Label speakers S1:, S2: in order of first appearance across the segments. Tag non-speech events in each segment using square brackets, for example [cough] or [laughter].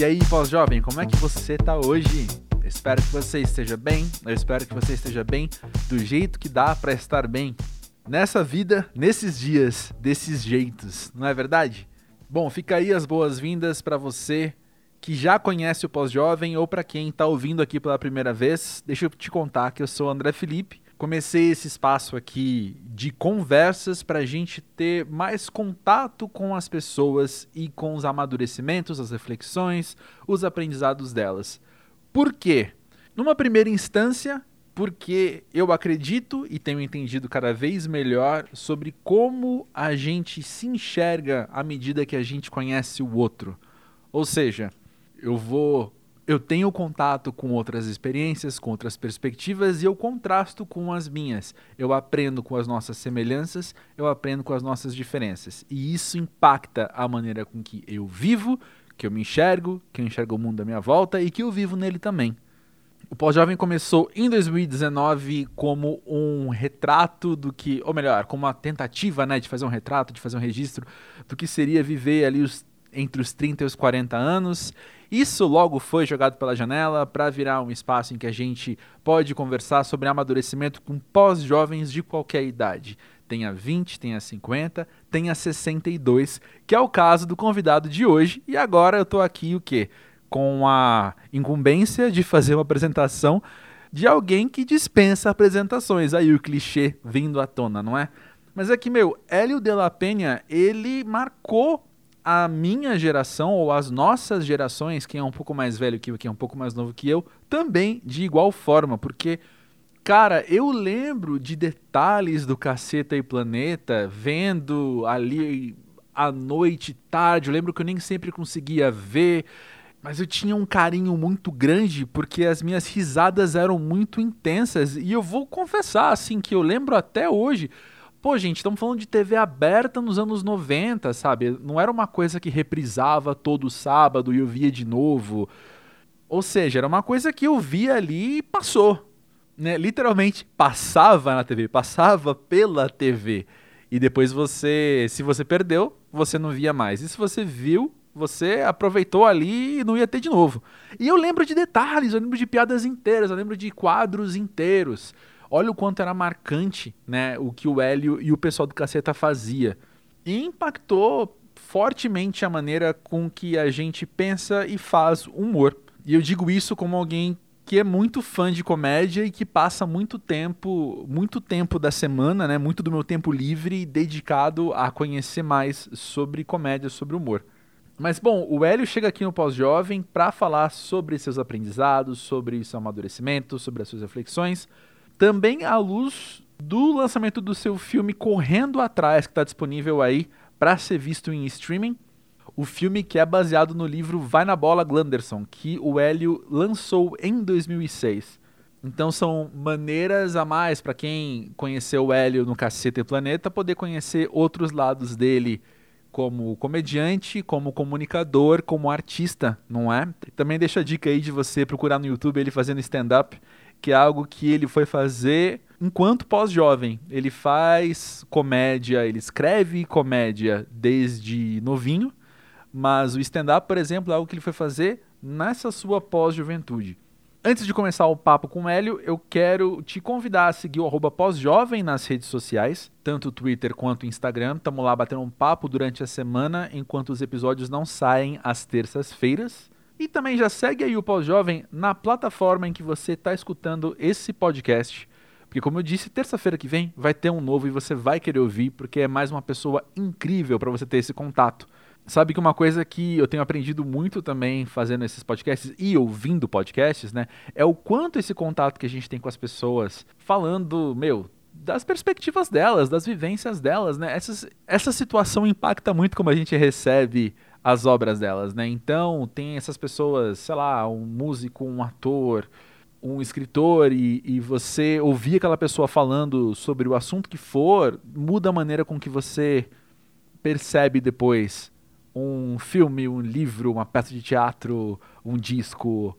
S1: E aí, pós-jovem, como é que você tá hoje? Eu espero que você esteja bem. Eu espero que você esteja bem do jeito que dá para estar bem. Nessa vida, nesses dias, desses jeitos, não é verdade? Bom, fica aí as boas-vindas para você que já conhece o Pós-Jovem ou para quem está ouvindo aqui pela primeira vez. Deixa eu te contar que eu sou o André Felipe. Comecei esse espaço aqui de conversas para a gente ter mais contato com as pessoas e com os amadurecimentos, as reflexões, os aprendizados delas. Por quê? Numa primeira instância, porque eu acredito e tenho entendido cada vez melhor sobre como a gente se enxerga à medida que a gente conhece o outro. Ou seja, eu vou eu tenho contato com outras experiências, com outras perspectivas e eu contrasto com as minhas. Eu aprendo com as nossas semelhanças, eu aprendo com as nossas diferenças. E isso impacta a maneira com que eu vivo, que eu me enxergo, que eu enxergo o mundo à minha volta e que eu vivo nele também. O Pós-Jovem começou em 2019 como um retrato do que, ou melhor, como uma tentativa né, de fazer um retrato, de fazer um registro do que seria viver ali os, entre os 30 e os 40 anos isso logo foi jogado pela janela para virar um espaço em que a gente pode conversar sobre amadurecimento com pós-jovens de qualquer idade. Tenha 20, tenha 50, tenha 62, que é o caso do convidado de hoje. E agora eu estou aqui o quê? Com a incumbência de fazer uma apresentação de alguém que dispensa apresentações. Aí o clichê vindo à tona, não é? Mas é que, meu, Hélio de la Penha, ele marcou a minha geração ou as nossas gerações, quem é um pouco mais velho que eu, quem é um pouco mais novo que eu, também de igual forma, porque cara, eu lembro de detalhes do Caceta e Planeta, vendo ali à noite, tarde, eu lembro que eu nem sempre conseguia ver, mas eu tinha um carinho muito grande porque as minhas risadas eram muito intensas e eu vou confessar assim que eu lembro até hoje Pô, gente, estamos falando de TV aberta nos anos 90, sabe? Não era uma coisa que reprisava todo sábado e eu via de novo. Ou seja, era uma coisa que eu via ali e passou. Né? Literalmente passava na TV, passava pela TV. E depois você, se você perdeu, você não via mais. E se você viu, você aproveitou ali e não ia ter de novo. E eu lembro de detalhes, eu lembro de piadas inteiras, eu lembro de quadros inteiros. Olha o quanto era marcante né, o que o Hélio e o pessoal do Caceta fazia. E impactou fortemente a maneira com que a gente pensa e faz humor. E eu digo isso como alguém que é muito fã de comédia e que passa muito tempo, muito tempo da semana, né, muito do meu tempo livre dedicado a conhecer mais sobre comédia, sobre humor. Mas bom, o Hélio chega aqui no Pós-Jovem para falar sobre seus aprendizados, sobre seu amadurecimento, sobre as suas reflexões também à luz do lançamento do seu filme Correndo Atrás, que está disponível aí para ser visto em streaming. O filme que é baseado no livro Vai na Bola Glanderson, que o Hélio lançou em 2006. Então são maneiras a mais para quem conheceu o Hélio no Caceta e Planeta poder conhecer outros lados dele como comediante, como comunicador, como artista, não é? Também deixa a dica aí de você procurar no YouTube ele fazendo stand-up que é algo que ele foi fazer enquanto pós-jovem. Ele faz comédia, ele escreve comédia desde novinho, mas o stand-up, por exemplo, é algo que ele foi fazer nessa sua pós-juventude. Antes de começar o papo com o Hélio, eu quero te convidar a seguir o pós-jovem nas redes sociais, tanto Twitter quanto Instagram. Estamos lá batendo um papo durante a semana, enquanto os episódios não saem às terças-feiras. E também já segue aí o Pós-Jovem na plataforma em que você está escutando esse podcast. Porque, como eu disse, terça-feira que vem vai ter um novo e você vai querer ouvir, porque é mais uma pessoa incrível para você ter esse contato. Sabe que uma coisa que eu tenho aprendido muito também fazendo esses podcasts e ouvindo podcasts, né? É o quanto esse contato que a gente tem com as pessoas, falando, meu, das perspectivas delas, das vivências delas, né? Essa, essa situação impacta muito como a gente recebe as obras delas, né? Então, tem essas pessoas, sei lá, um músico, um ator, um escritor e, e, você ouvir aquela pessoa falando sobre o assunto que for, muda a maneira com que você percebe depois um filme, um livro, uma peça de teatro, um disco,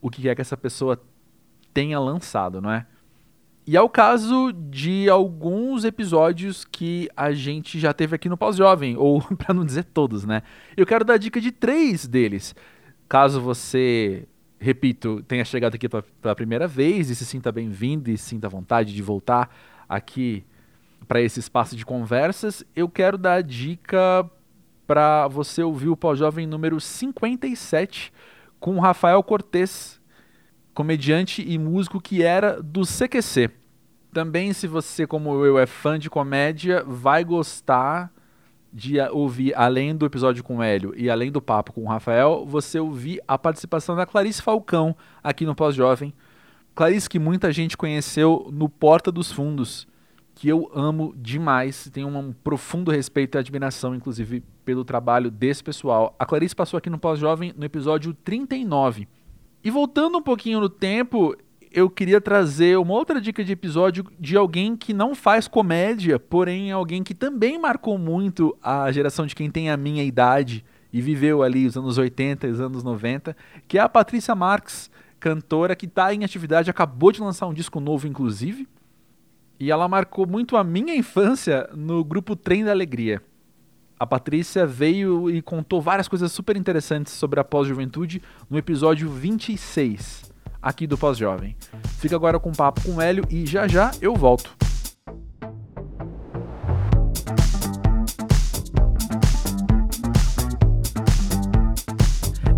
S1: o que é que essa pessoa tenha lançado, não é? E é o caso de alguns episódios que a gente já teve aqui no Pós-Jovem, ou [laughs] para não dizer todos, né? Eu quero dar dica de três deles. Caso você, repito, tenha chegado aqui pela primeira vez e se sinta bem-vindo e sinta vontade de voltar aqui para esse espaço de conversas, eu quero dar dica para você ouvir o Pós-Jovem número 57 com Rafael Cortez, comediante e músico que era do CQC. Também, se você, como eu, é fã de comédia, vai gostar de ouvir, além do episódio com o Hélio e além do papo com o Rafael, você ouvir a participação da Clarice Falcão aqui no Pós-Jovem. Clarice que muita gente conheceu no Porta dos Fundos, que eu amo demais, tenho um profundo respeito e admiração, inclusive, pelo trabalho desse pessoal. A Clarice passou aqui no Pós-Jovem no episódio 39. E voltando um pouquinho no tempo, eu queria trazer uma outra dica de episódio de alguém que não faz comédia, porém alguém que também marcou muito a geração de quem tem a minha idade e viveu ali os anos 80 e os anos 90, que é a Patrícia Marques, cantora que está em atividade, acabou de lançar um disco novo, inclusive. E ela marcou muito a minha infância no grupo Trem da Alegria. A Patrícia veio e contou várias coisas super interessantes sobre a pós-juventude no episódio 26 aqui do Pós-Jovem. Fica agora com um papo com o Hélio e já já eu volto.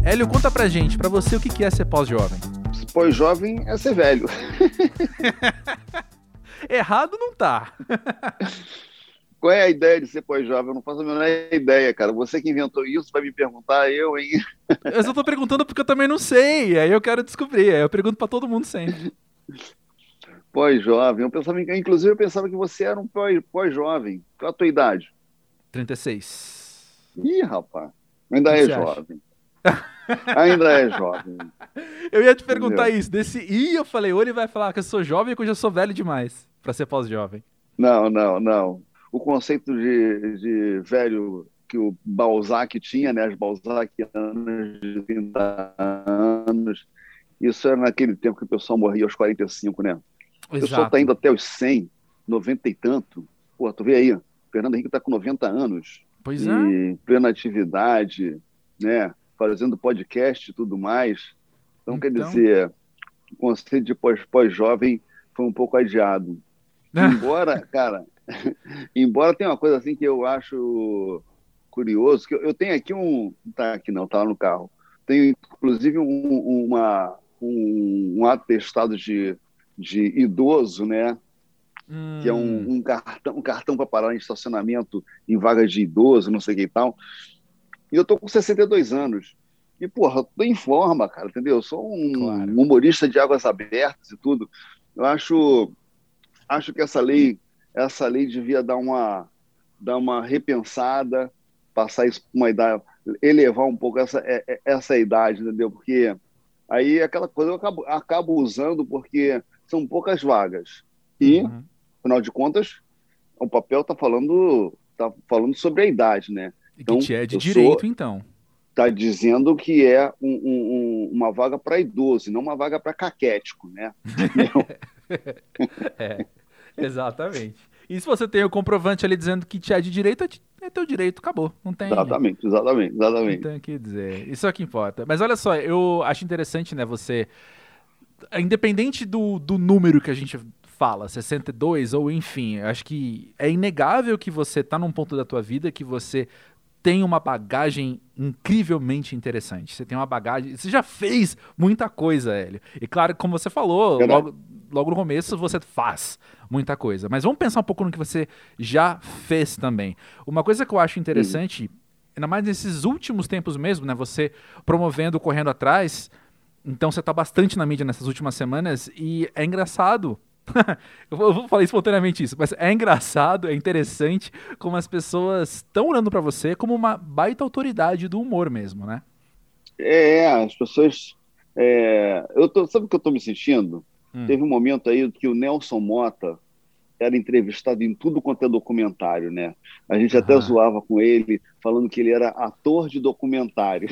S1: Hélio, conta pra gente, pra você, o que é ser pós-jovem?
S2: Pós-jovem é ser velho. [laughs]
S1: Errado não tá. [laughs]
S2: Qual é a ideia de ser pós-jovem? Eu não faço a menor ideia, cara. Você que inventou isso vai me perguntar, eu, hein?
S1: Eu só tô perguntando porque eu também não sei. Aí eu quero descobrir. Aí eu pergunto para todo mundo sempre.
S2: Pós-jovem. Eu pensava, inclusive, eu pensava que você era um pós-jovem. Qual a tua idade?
S1: 36.
S2: Ih, rapaz. Ainda é jovem. Ainda é jovem. [laughs]
S1: Eu ia te perguntar Entendeu? isso. Desse I, eu falei, ou ele vai falar que eu sou jovem ou que eu já sou velho demais para ser pós-jovem.
S2: Não, não, não o conceito de, de velho que o Balzac tinha, né, as Balzacianas de 30 anos, isso era naquele tempo que o pessoal morria aos 45, né? O pessoal está indo até os 100, 90 e tanto. Pô, tu vê aí, Fernando Henrique está com 90 anos.
S1: Pois
S2: é. Em plena atividade, né? Fazendo podcast e tudo mais. Então, então... quer dizer, o conceito de pós-jovem foi um pouco adiado. [laughs] Embora, cara, [laughs] Embora tenha uma coisa assim que eu acho curioso, que eu, eu tenho aqui um. Tá aqui não, tá lá no carro. Tenho inclusive um, uma, um, um atestado de, de idoso, né? Hum. Que é um, hum. um, cartão, um cartão para parar em estacionamento em vaga de idoso, não sei o que e tal. E eu tô com 62 anos. E, porra, eu tô em forma, cara, entendeu? Eu sou um claro. humorista de águas abertas e tudo. Eu acho, acho que essa lei essa lei devia dar uma, dar uma repensada, passar isso para uma idade, elevar um pouco essa, é, é, essa idade, entendeu? Porque aí aquela coisa eu acabo, acabo usando porque são poucas vagas. E, uhum. afinal de contas, o papel está falando, tá falando sobre a idade, né?
S1: Então, que é de direito, sou, então.
S2: Está dizendo que é um, um, uma vaga para idoso, não uma vaga para caquético, né? [laughs] [laughs]
S1: é. Exatamente. E se você tem o comprovante ali dizendo que te é de direito, é, teu direito, acabou. Não tem.
S2: Exatamente, exatamente, exatamente.
S1: Não tem o que dizer. Isso é o que importa. Mas olha só, eu acho interessante, né, você. Independente do, do número que a gente fala, 62 ou enfim, acho que é inegável que você tá num ponto da tua vida que você tem uma bagagem incrivelmente interessante. Você tem uma bagagem. Você já fez muita coisa, Hélio. E claro, como você falou, logo, logo no começo você faz muita coisa. Mas vamos pensar um pouco no que você já fez também. Uma coisa que eu acho interessante, ainda mais nesses últimos tempos mesmo, né? Você promovendo, correndo atrás. Então você está bastante na mídia nessas últimas semanas e é engraçado. [laughs] eu vou falar espontaneamente isso, mas é engraçado, é interessante como as pessoas estão olhando para você como uma baita autoridade do humor mesmo, né?
S2: É, as pessoas. É, eu tô, sabe o que eu estou me sentindo? Hum. Teve um momento aí que o Nelson Mota era entrevistado em tudo quanto é documentário, né? A gente até zoava com ele, falando que ele era ator de documentário.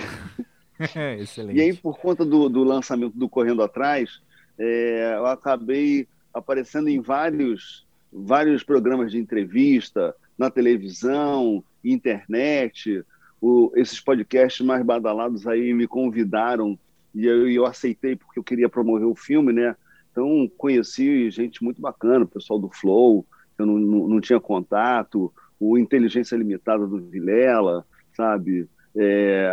S1: Excelente. [laughs]
S2: E aí, por conta do, do lançamento do Correndo Atrás, é, eu acabei aparecendo em vários, vários programas de entrevista, na televisão, internet, o, esses podcasts mais badalados aí me convidaram e eu, eu aceitei porque eu queria promover o filme, né? Então, conheci gente muito bacana, o pessoal do Flow, eu não, não, não tinha contato, o Inteligência Limitada do Vilela, sabe? É,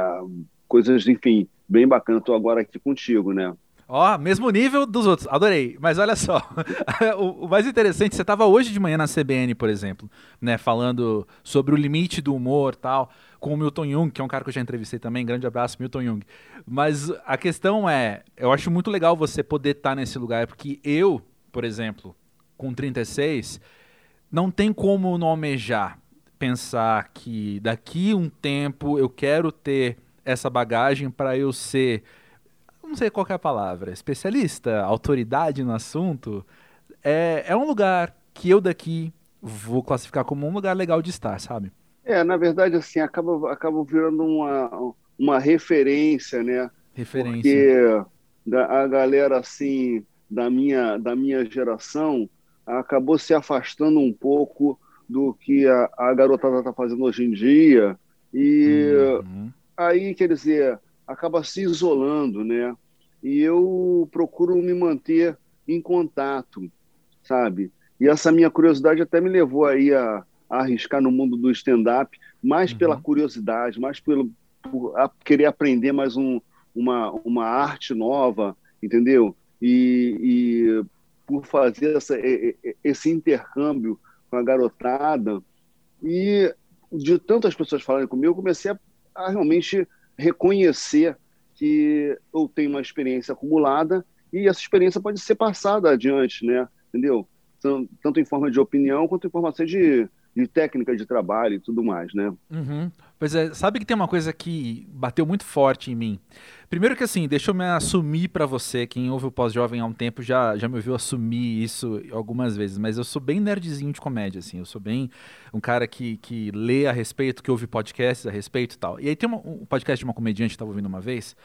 S2: coisas, enfim, bem bacana. Estou agora aqui contigo, né?
S1: Ó, mesmo nível dos outros, adorei. Mas olha só, [laughs] o, o, mais interessante, você estava hoje de manhã na CBN, por exemplo, né, falando sobre o limite do humor tal, com o Milton Jung, que é um cara que eu já entrevistei também, grande abraço, Milton Jung. Mas a questão é, eu acho muito legal você poder estar tá nesse lugar, porque eu, por exemplo, com 36, não tem como não almejar pensar que daqui um tempo eu quero ter essa bagagem para eu ser não sei qual é a palavra, especialista, autoridade no assunto, é, é um lugar que eu daqui vou classificar como um lugar legal de estar, sabe?
S2: É, na verdade, assim, acaba, acaba virando uma, uma referência, né?
S1: Referência.
S2: Porque a galera, assim, da minha, da minha geração acabou se afastando um pouco do que a, a garotada está fazendo hoje em dia. E uhum. aí, quer dizer, acaba se isolando, né? E eu procuro me manter em contato, sabe? E essa minha curiosidade até me levou aí a, a arriscar no mundo do stand-up, mais uhum. pela curiosidade, mais pelo querer aprender mais um, uma, uma arte nova, entendeu? E, e por fazer essa, esse intercâmbio com a garotada. E de tantas pessoas falarem comigo, eu comecei a, a realmente reconhecer que eu tenho uma experiência acumulada e essa experiência pode ser passada adiante, né? Entendeu? Tanto em forma de opinião quanto em forma de, de técnica de trabalho e tudo mais, né?
S1: Uhum. Pois é, sabe que tem uma coisa que bateu muito forte em mim. Primeiro que assim, deixa eu me assumir para você, quem ouve o pós-jovem há um tempo já, já me ouviu assumir isso algumas vezes, mas eu sou bem nerdzinho de comédia, assim, eu sou bem um cara que, que lê a respeito, que ouve podcasts a respeito e tal. E aí tem uma, um podcast de uma comediante que estava ouvindo uma vez,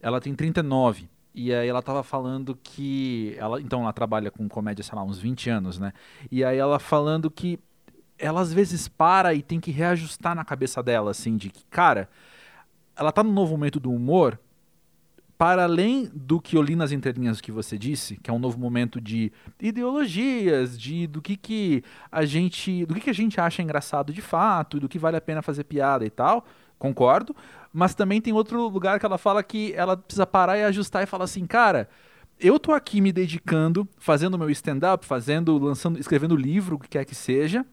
S1: ela tem 39, e aí ela tava falando que. Ela, então ela trabalha com comédia, sei lá, uns 20 anos, né? E aí ela falando que ela às vezes para e tem que reajustar na cabeça dela, assim, de que, cara, ela tá num novo momento do humor, para além do que eu li nas entrelinhas que você disse, que é um novo momento de ideologias, de do que, que a gente, do que, que a gente acha engraçado de fato, do que vale a pena fazer piada e tal, concordo, mas também tem outro lugar que ela fala que ela precisa parar e ajustar e falar assim, cara, eu tô aqui me dedicando, fazendo meu stand-up, fazendo, lançando, escrevendo livro, o que quer que seja,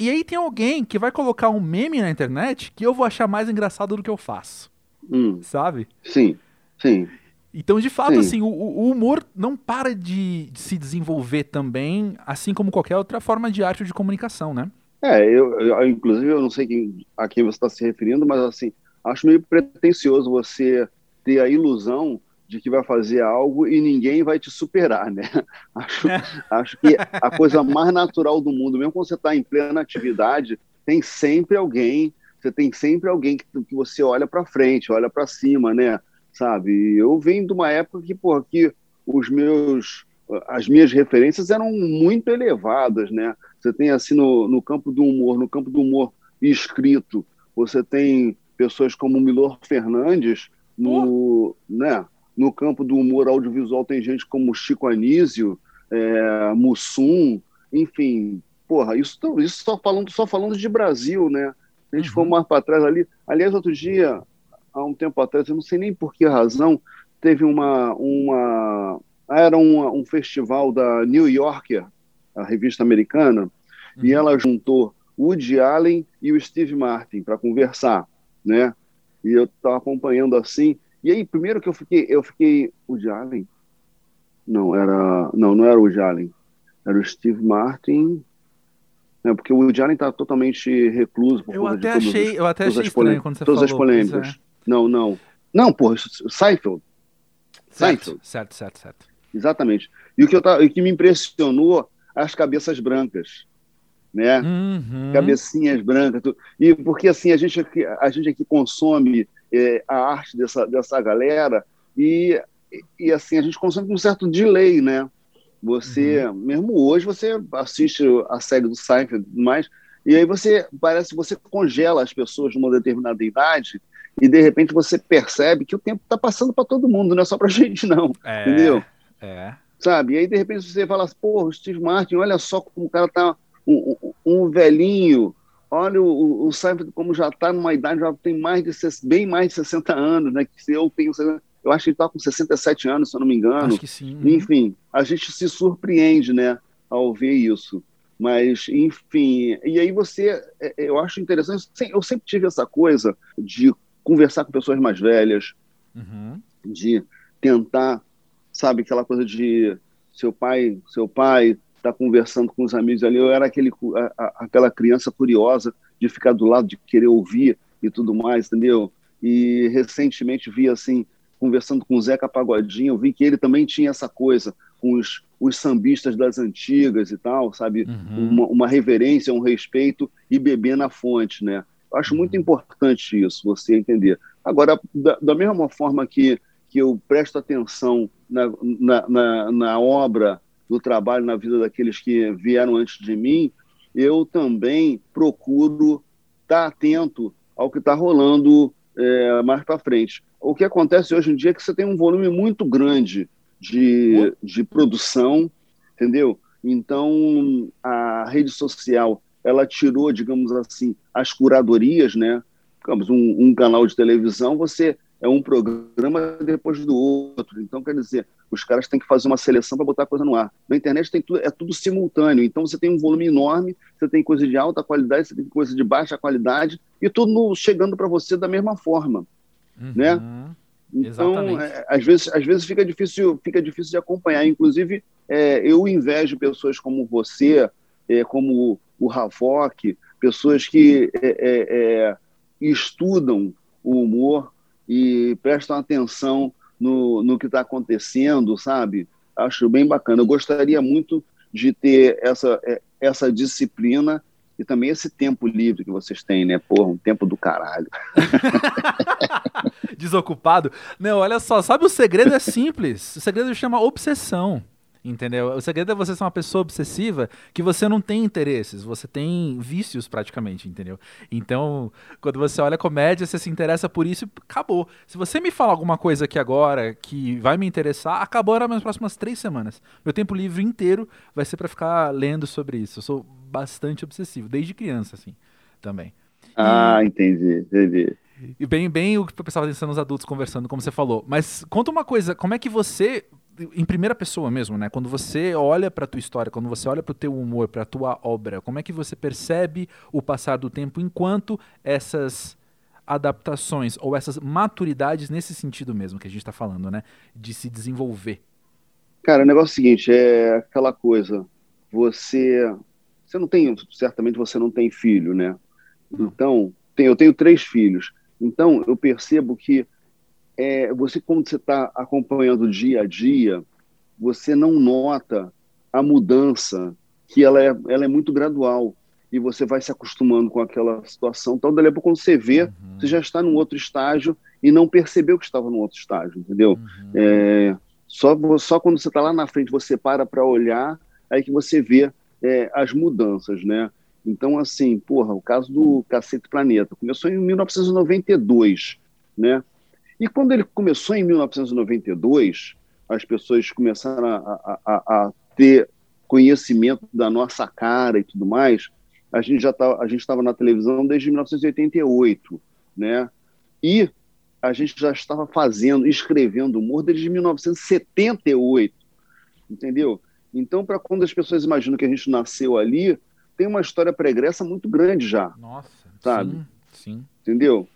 S1: e aí tem alguém que vai colocar um meme na internet que eu vou achar mais engraçado do que eu faço. Hum. Sabe?
S2: Sim, sim.
S1: Então, de fato, sim. assim, o, o, humor não para de, de, se desenvolver também, assim como qualquer outra forma de arte ou de comunicação, né?
S2: É, eu, eu inclusive eu não sei quem, a quem você está se referindo, mas assim, acho meio pretencioso você ter a ilusão de que vai fazer algo e ninguém vai te superar, né? [laughs] Acho, [laughs] acho que a coisa mais natural do mundo, mesmo quando você está em plena atividade, tem sempre alguém, você tem sempre alguém que, que você olha para frente, olha para cima, né? Sabe? Eu venho de uma época que, por que os meus, as minhas referências eram muito elevadas, né? Você tem assim no, no campo do humor, no campo do humor escrito, você tem pessoas como Milor Fernandes no, né? No campo do humor audiovisual tem gente como Chico Anísio, é, Mussum, enfim, porra, isso, isso só, falando, só falando de Brasil, né? A gente uhum. for mais para trás ali. Aliás, outro dia, há um tempo atrás, eu não sei nem por que razão, teve uma. uma era um, um festival da New Yorker, a revista americana, uhum. e ela juntou Woody Allen e o Steve Martin para conversar, né? E eu estava acompanhando assim, e aí, primeiro que eu fiquei, eu fiquei, o Allen? Não, era, não, não era o Allen. Era o Steve Martin, né, porque o Allen está totalmente recluso.
S1: eu até achei, eu até achei estranho quando você
S2: todas
S1: falou.
S2: Todas as polêmicas. É. Não, não. Não, porra, Seinfeld.
S1: Certo, Seinfeld. certo, certo, certo.
S2: Exatamente. E o que, eu, o que me impressionou, as cabeças brancas. Né? Uhum. Cabecinhas brancas. E porque assim, a gente, a gente aqui consome é, a arte dessa, dessa galera e, e assim a gente consome com um certo delay, né? Você, uhum. mesmo hoje, você assiste a série do Seinfeld mais, E aí você parece você congela as pessoas numa determinada idade e de repente você percebe que o tempo está passando para todo mundo, não é só para [laughs] gente não, é, entendeu? É. Sabe? E aí de repente você fala, pô, o Steve Martin, olha só como o cara tá um, um, um velhinho, olha o, o Seinfeld como já está numa idade, já tem mais de bem mais de 60 anos, né? Que eu tenho, eu acho que ele está com 67 anos, se eu não me engano. Acho
S1: que sim.
S2: Enfim, a gente se surpreende, né, ao ver isso. Mas, enfim, e aí você, é, eu acho interessante, eu sempre tive essa coisa de conversar com pessoas mais velhas, uhum. de tentar, sabe, aquela coisa de seu pai, seu pai está conversando com os amigos ali, eu era aquele, a, a, aquela criança curiosa de ficar do lado, de querer ouvir e tudo mais, entendeu? E recentemente vi assim, conversando com o Zeca Pagodinho, eu vi que ele também tinha essa coisa com os, os sambistas das antigas e tal, sabe? Uhum. Uma, uma, reverência, um respeito e beber na fonte, né? Eu acho muito uhum. importante isso, você entender. Agora, da, da mesma forma que, que eu presto atenção na, na, na, na obra, no trabalho, na vida daqueles que vieram antes de mim, eu também procuro estar atento ao que está rolando é, mais para frente. O que acontece hoje em dia é que você tem um volume muito grande de, de produção, entendeu? Então, a rede social, ela tirou, digamos assim, as curadorias, né? Digamos, um, um canal de televisão, você é um programa depois do outro. Então, quer dizer, os caras têm que fazer uma seleção para botar a coisa no ar. Na internet tem tudo, é tudo simultâneo. Então, você tem um volume enorme, você tem coisa de alta qualidade, você tem coisa de baixa qualidade, e tudo chegando para você da mesma forma. Uhum. Né? Então, é, às, vezes, às vezes fica difícil, fica difícil de acompanhar. Inclusive, é, eu invejo pessoas como você, é, como o Havok, pessoas que é, é, é, estudam o humor e prestam atenção no, no que está acontecendo, sabe? Acho bem bacana. Eu gostaria muito de ter essa, essa disciplina e também esse tempo livre que vocês têm, né? Porra, um tempo do caralho. [laughs]
S1: Desocupado. Não, olha só, sabe o segredo é simples. O segredo chama obsessão. Entendeu? O segredo é você ser uma pessoa obsessiva que você não tem interesses, você tem vícios praticamente, entendeu? Então, quando você olha comédia, você se interessa por isso e acabou. Se você me falar alguma coisa aqui agora que vai me interessar, acabou nas próximas três semanas. Meu tempo livre inteiro vai ser para ficar lendo sobre isso. Eu sou bastante obsessivo, desde criança, assim, também.
S2: Ah, entendi, entendi.
S1: E bem, bem o que o pessoal pensando nos adultos conversando, como você falou. Mas conta uma coisa, como é que você, em primeira pessoa mesmo, né? Quando você olha para tua história, quando você olha para o teu humor, para tua obra, como é que você percebe o passar do tempo enquanto essas adaptações ou essas maturidades nesse sentido mesmo que a gente está falando, né? De se desenvolver.
S2: Cara, o negócio é o seguinte, é aquela coisa, você você não tem, certamente você não tem filho, né? Então, tem, eu tenho três filhos. Então, eu percebo que é, você, quando você está acompanhando o dia a dia, você não nota a mudança, que ela é, ela é muito gradual. E você vai se acostumando com aquela situação. Então, daí a pouco, quando você vê, uhum. você já está num outro estágio e não percebeu que estava num outro estágio, entendeu? Uhum. É, só, só quando você está lá na frente, você para para olhar, aí que você vê é, as mudanças, né? Então, assim, porra, o caso do Cacete Planeta começou em 1992, né? E quando ele começou em 1992, as pessoas começaram a, a, a ter conhecimento da nossa cara e tudo mais. A gente já tá, a gente estava na televisão desde 1988, né? E a gente já estava fazendo, escrevendo humor desde 1978, entendeu? Então, para quando as pessoas imaginam que a gente nasceu ali, tem uma história pregressa muito grande já.
S1: Nossa,
S2: sabe?
S1: Sim, sim.
S2: Entendeu?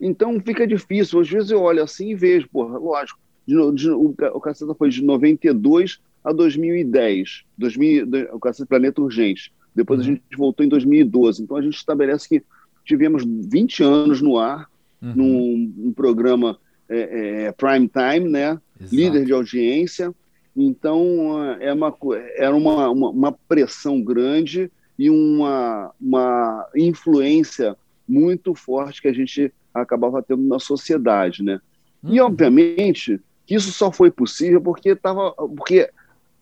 S2: Então fica difícil. Às vezes eu olho assim e vejo, porra, lógico, de, de, o, o Caceta foi de 92 a 2010, 2000, o Caceta Planeta Urgente. Depois uhum. a gente voltou em 2012. Então a gente estabelece que tivemos 20 anos no ar, uhum. num, num programa é, é, prime time, né? Exato. Líder de audiência então, é uma, era uma, uma, uma pressão grande e uma, uma influência muito forte que a gente acabava tendo na sociedade, né? E, uhum. obviamente, que isso só foi possível porque, tava, porque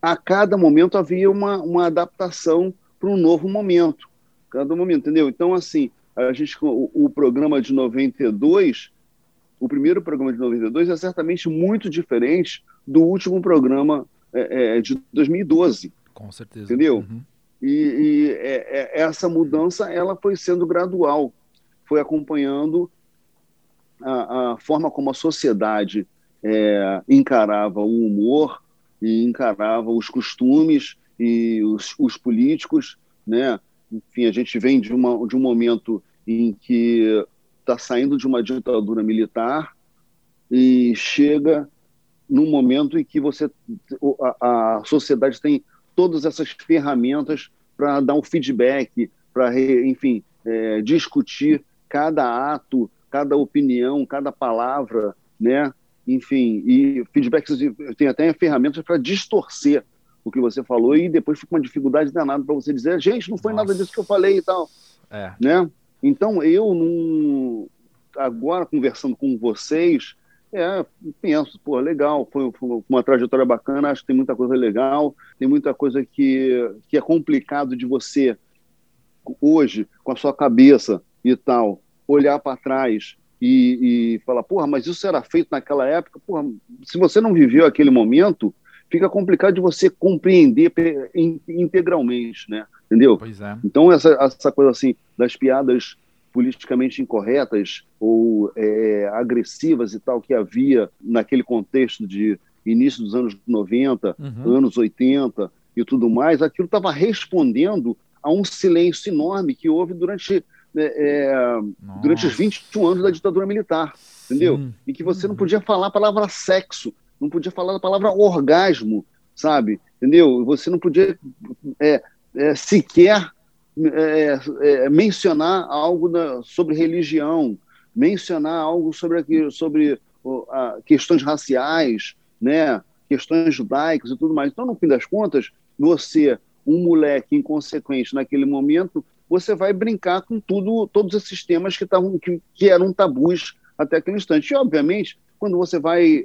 S2: a cada momento havia uma, uma adaptação para um novo momento. Cada momento, entendeu? Então, assim, a gente, o, o programa de 92, o primeiro programa de 92 é certamente muito diferente do último programa é, é, de 2012.
S1: Com certeza.
S2: Entendeu? Uhum. E, e é, é, essa mudança ela foi sendo gradual, foi acompanhando a, a forma como a sociedade é, encarava o humor e encarava os costumes e os, os políticos, né? Enfim, a gente vem de, uma, de um momento em que está saindo de uma ditadura militar e chega num momento em que você a, a sociedade tem todas essas ferramentas para dar um feedback, para enfim é, discutir cada ato, cada opinião, cada palavra, né? Enfim, e feedbacks tem até ferramentas para distorcer o que você falou e depois fica uma dificuldade danada para você dizer, gente, não foi Nossa. nada disso que eu falei e tal, é. né? Então eu não agora conversando com vocês, é, penso, pô, legal, foi, foi, uma trajetória bacana, acho que tem muita coisa legal, tem muita coisa que, que é complicado de você, hoje, com a sua cabeça e tal, olhar para trás e, e falar, porra, mas isso era feito naquela época, porra, se você não viveu aquele momento, fica complicado de você compreender integralmente, né? Entendeu?
S1: Pois é.
S2: Então, essa, essa coisa assim, das piadas politicamente incorretas ou é, agressivas e tal que havia naquele contexto de início dos anos 90, uhum. anos 80 e tudo mais, aquilo estava respondendo a um silêncio enorme que houve durante, é, é durante os 21 anos da ditadura militar, entendeu? Sim. E que você não uhum. podia falar a palavra sexo, não podia falar a palavra orgasmo, sabe? Entendeu? Você não podia é, é sequer é, é, mencionar algo sobre religião, mencionar algo sobre, sobre questões raciais, né, questões judaicas e tudo mais. Então, no fim das contas, você, um moleque inconsequente naquele momento, você vai brincar com tudo, todos esses temas que, tavam, que, que eram tabus até aquele instante. E, obviamente, quando você vai,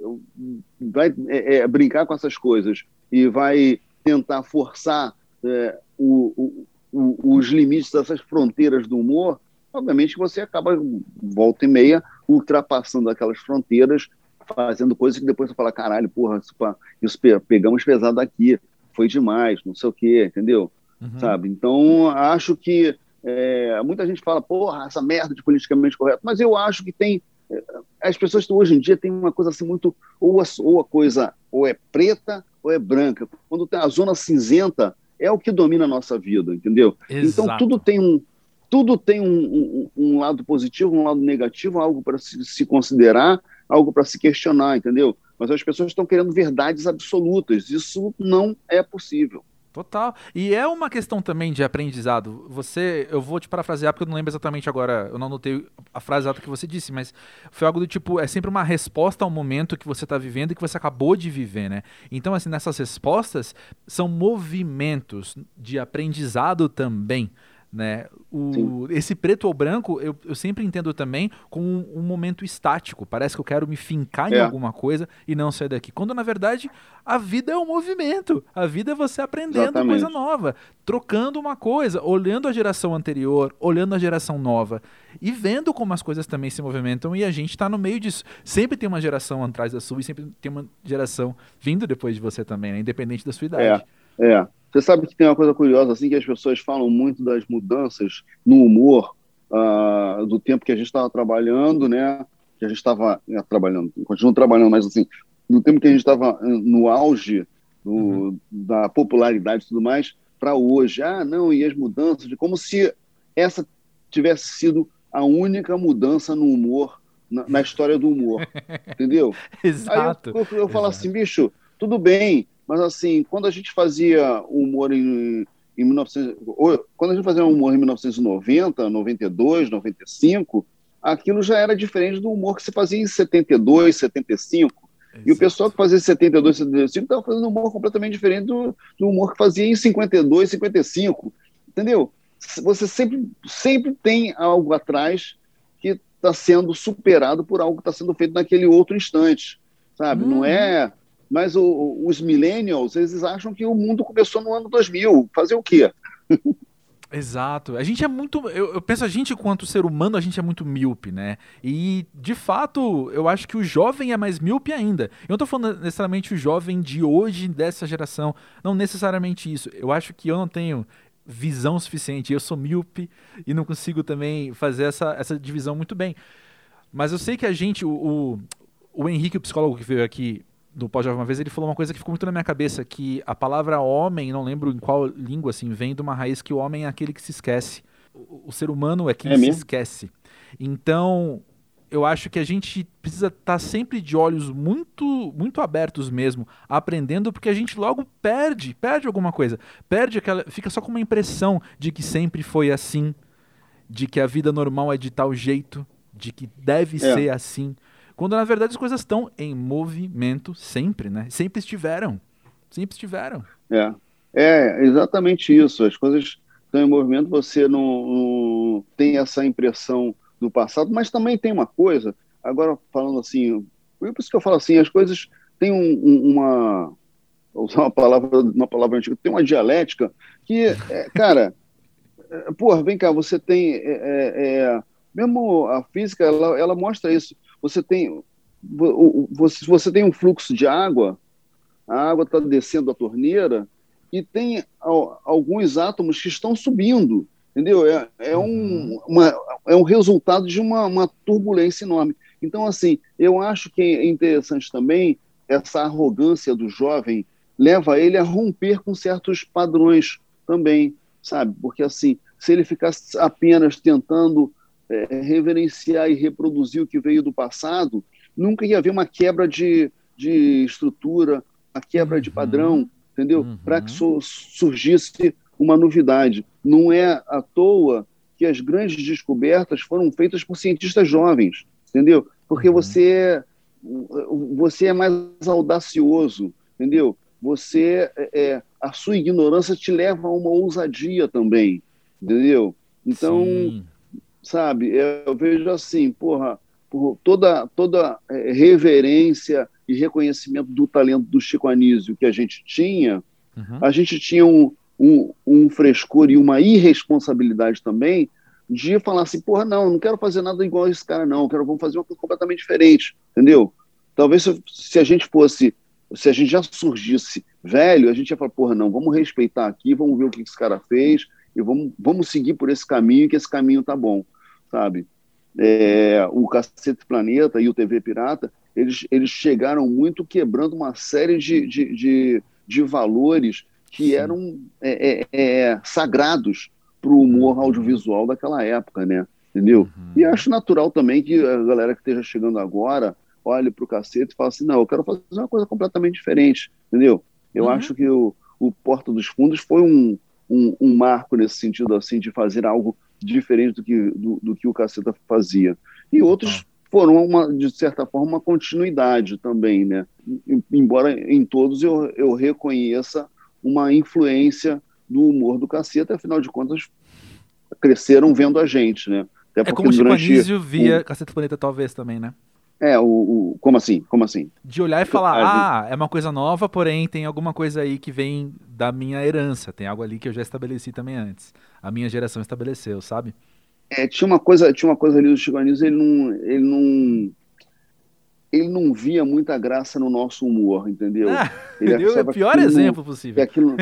S2: vai é, é, brincar com essas coisas e vai tentar forçar é, o, os limites dessas fronteiras do humor, obviamente você acaba, volta e meia, ultrapassando aquelas fronteiras, fazendo coisas que depois você fala, caralho, porra, isso, isso pegamos pesado aqui, foi demais, não sei o quê, entendeu? Uhum. Sabe? Então, acho que é, muita gente fala, porra, essa merda de politicamente correto, mas eu acho que tem. É, as pessoas hoje em dia têm uma coisa assim muito. Ou a, ou a coisa ou é preta ou é branca. Quando tem a zona cinzenta, é o que domina a nossa vida, entendeu? Então, Exato. Então tudo tem um tudo tem um, um, um lado positivo, um lado negativo, algo para se, se considerar, algo para se questionar, entendeu? Mas as pessoas estão querendo verdades absolutas. Isso não é possível.
S1: Total. E é uma questão também de aprendizado. Você, eu vou te parafrasear porque eu não lembro exatamente agora, eu não anotei a frase exata que você disse, mas foi algo do tipo, é sempre uma resposta ao momento que você está vivendo e que você acabou de viver, né? Então, assim, nessas respostas são movimentos de aprendizado também né? O, esse preto ou branco eu, eu sempre entendo também como um, um, momento estático. Parece que eu quero me fincar é. em alguma coisa e não sair daqui. Quando na verdade a vida é um movimento. A vida é você aprendendo Exatamente. coisa nova, trocando uma coisa, olhando a geração anterior, olhando a geração nova e vendo como as coisas também se movimentam e a gente está no meio disso. Sempre tem uma geração atrás da sua e sempre tem uma geração vindo depois de você também, né? independente da sua idade.
S2: É, é. Você sabe que tem uma coisa curiosa, assim, que as pessoas falam muito das mudanças no humor uh, do tempo que a gente estava trabalhando, né? Que a gente estava é, trabalhando, continua trabalhando, mas assim, no tempo que a gente estava eh, no auge do, uhum. da popularidade e tudo mais, para hoje. Ah, não, e as mudanças, de como se essa tivesse sido a única mudança no humor, na, na história do humor. [laughs] entendeu?
S1: Exato.
S2: Aí eu, eu, eu falo assim, bicho, tudo bem, mas, assim, quando a gente fazia humor em, em 1900, quando a gente fazia humor em 1990, 92, 95, aquilo já era diferente do humor que se fazia em 72, 75. Exato. E o pessoal que fazia em 72, 75 estava fazendo um humor completamente diferente do, do humor que fazia em 52, 55. Entendeu? Você sempre, sempre tem algo atrás que está sendo superado por algo que está sendo feito naquele outro instante. Sabe? Hum. Não é mas o, os millennials, eles acham que o mundo começou no ano 2000. Fazer o quê? [laughs]
S1: Exato. A gente é muito. Eu, eu, penso, a gente, enquanto ser humano, a gente é muito míope, né? E, de fato, eu acho que o jovem é mais míope ainda. Eu não tô falando necessariamente o jovem de hoje, dessa geração. Não necessariamente isso. Eu acho que eu não tenho visão suficiente. Eu sou míope e não consigo também fazer essa, essa divisão muito bem. Mas eu sei que a gente, o, o, o Henrique, o psicólogo que veio aqui do pós-jovem uma vez, ele falou uma coisa que ficou muito na minha cabeça, que a palavra homem, não lembro em qual língua, assim, vem de uma raiz que o homem é aquele que se esquece. O, o ser humano é quem é se esquece. Então, eu acho que a gente precisa estar tá sempre de olhos muito muito abertos mesmo, aprendendo, porque a gente logo perde, perde alguma coisa. Perde aquela. Fica só com uma impressão de que sempre foi assim, de que a vida normal é de tal jeito, de que deve é. ser assim. Quando na verdade as coisas estão em movimento sempre, né? Sempre estiveram. Sempre estiveram.
S2: É. É exatamente isso. As coisas estão em movimento, você não, não tem essa impressão do passado, mas também tem uma coisa, agora falando assim, por isso que eu falo assim, as coisas têm um, um, uma usar uma palavra, uma palavra antiga, tem uma dialética que, é, cara, é, vem cá, você tem, é, é, é mesmo a física, ela, ela mostra isso você tem, você, você tem um fluxo de água, a água está descendo a torneira e tem alguns átomos que estão subindo, entendeu? É, é, um, uhum. uma, é um resultado de uma, uma turbulência enorme. Então, assim, eu acho que é interessante também essa arrogância do jovem leva ele a romper com certos padrões também, sabe? Porque, assim, se ele ficasse apenas tentando é, reverenciar e reproduzir o que veio do passado, nunca ia haver uma quebra de, de estrutura, uma quebra de uhum. padrão, entendeu? Uhum. Para que surgisse uma novidade. Não é à toa que as grandes descobertas foram feitas por cientistas jovens, entendeu? Porque uhum. você, é, você é mais audacioso, entendeu? Você, é, é, a sua ignorância te leva a uma ousadia também, entendeu? Então, Sim sabe? Eu vejo assim, porra, por toda, toda é, reverência e reconhecimento do talento do Chico Anísio que a gente tinha, uhum. a gente tinha um, um, um, frescor e uma irresponsabilidade também de falar assim, porra, não, não quero fazer nada igual a esse cara, não, quero, vamos fazer uma coisa completamente diferente, entendeu? Talvez se, se a gente fosse, se a gente já surgisse velho, a gente ia falar, porra, não, vamos respeitar aqui, vamos ver o que esse cara fez e vamos, vamos seguir por esse caminho, que esse caminho tá bom sabe? É, o Cacete Planeta e o TV Pirata, eles, eles chegaram muito quebrando uma série de, de, de, de valores que Sim. eram é, é, é sagrados para o humor uhum. audiovisual daquela época, né? Entendeu? Uhum. E acho natural também que a galera que esteja chegando agora olhe para o cacete e fale assim, não, eu quero fazer uma coisa completamente diferente, entendeu? Eu uhum. acho que o, o Porta dos Fundos foi um, um, um marco nesse sentido, assim, de fazer algo diferente do que, do, do que o Caceta fazia. E outros ah. foram, uma, de certa forma, uma continuidade também, né? Embora em todos eu, eu reconheça uma influência do humor do Caceta, afinal de contas, cresceram vendo a gente, né?
S1: Até é como o Chico Anísio via o... Caceta Planeta, talvez, também, né?
S2: É, o, o, como assim? Como assim?
S1: De olhar e falar, ah, é uma coisa nova, porém tem alguma coisa aí que vem da minha herança, tem algo ali que eu já estabeleci também antes. A minha geração estabeleceu, sabe?
S2: É, tinha uma coisa, tinha uma coisa ali do Chico Anísio, ele não, ele não ele não via muita graça no nosso humor, entendeu? Ah, [laughs]
S1: ele deu o pior exemplo não, possível.
S2: aquilo,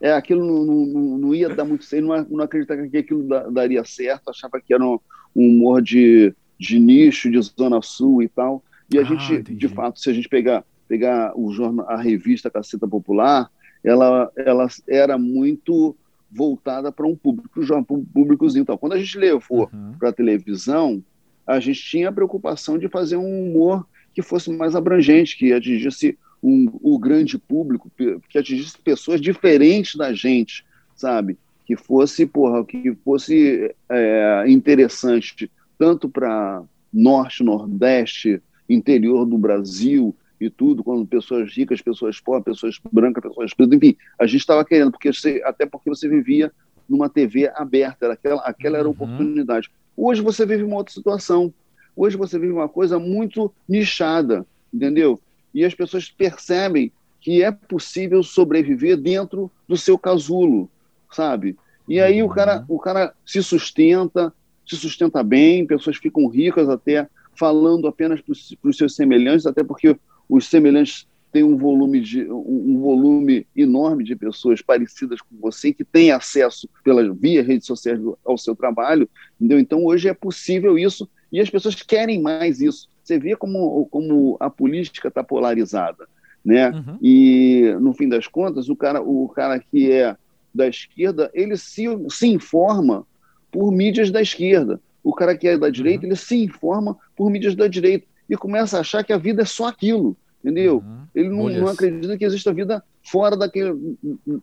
S2: é, aquilo não, não, não, ia dar muito certo, não, não acreditava que aquilo daria certo, achava que era um humor de de nicho, de zona sul e tal. E a ah, gente, entendi. de fato, se a gente pegar, pegar o jornal, a revista Caceta Popular, ela, ela era muito voltada para um público, um públicozinho. Então, quando a gente levou uhum. para a televisão, a gente tinha a preocupação de fazer um humor que fosse mais abrangente, que atingisse um, o grande público, que atingisse pessoas diferentes da gente, sabe? Que fosse, porra, que fosse é, interessante tanto para norte, nordeste, interior do Brasil e tudo, quando pessoas ricas, pessoas pobres, pessoas brancas, pessoas pretas, enfim, a gente estava querendo, porque você, até porque você vivia numa TV aberta, era aquela, aquela era a uhum. oportunidade. Hoje você vive uma outra situação. Hoje você vive uma coisa muito nichada, entendeu? E as pessoas percebem que é possível sobreviver dentro do seu casulo, sabe? E aí o cara, uhum. o cara se sustenta, se sustenta bem, pessoas ficam ricas até falando apenas para os seus semelhantes, até porque os semelhantes têm um volume, de, um, um volume enorme de pessoas parecidas com você que têm acesso pela via redes sociais ao seu trabalho, entendeu? Então hoje é possível isso e as pessoas querem mais isso. Você vê como, como a política está polarizada, né? Uhum. E no fim das contas o cara, o cara que é da esquerda, ele se, se informa por mídias da esquerda. O cara que é da direita, uhum. ele se informa por mídias da direita e começa a achar que a vida é só aquilo, entendeu? Uhum. Ele não, não, acredita que existe a vida fora daquele,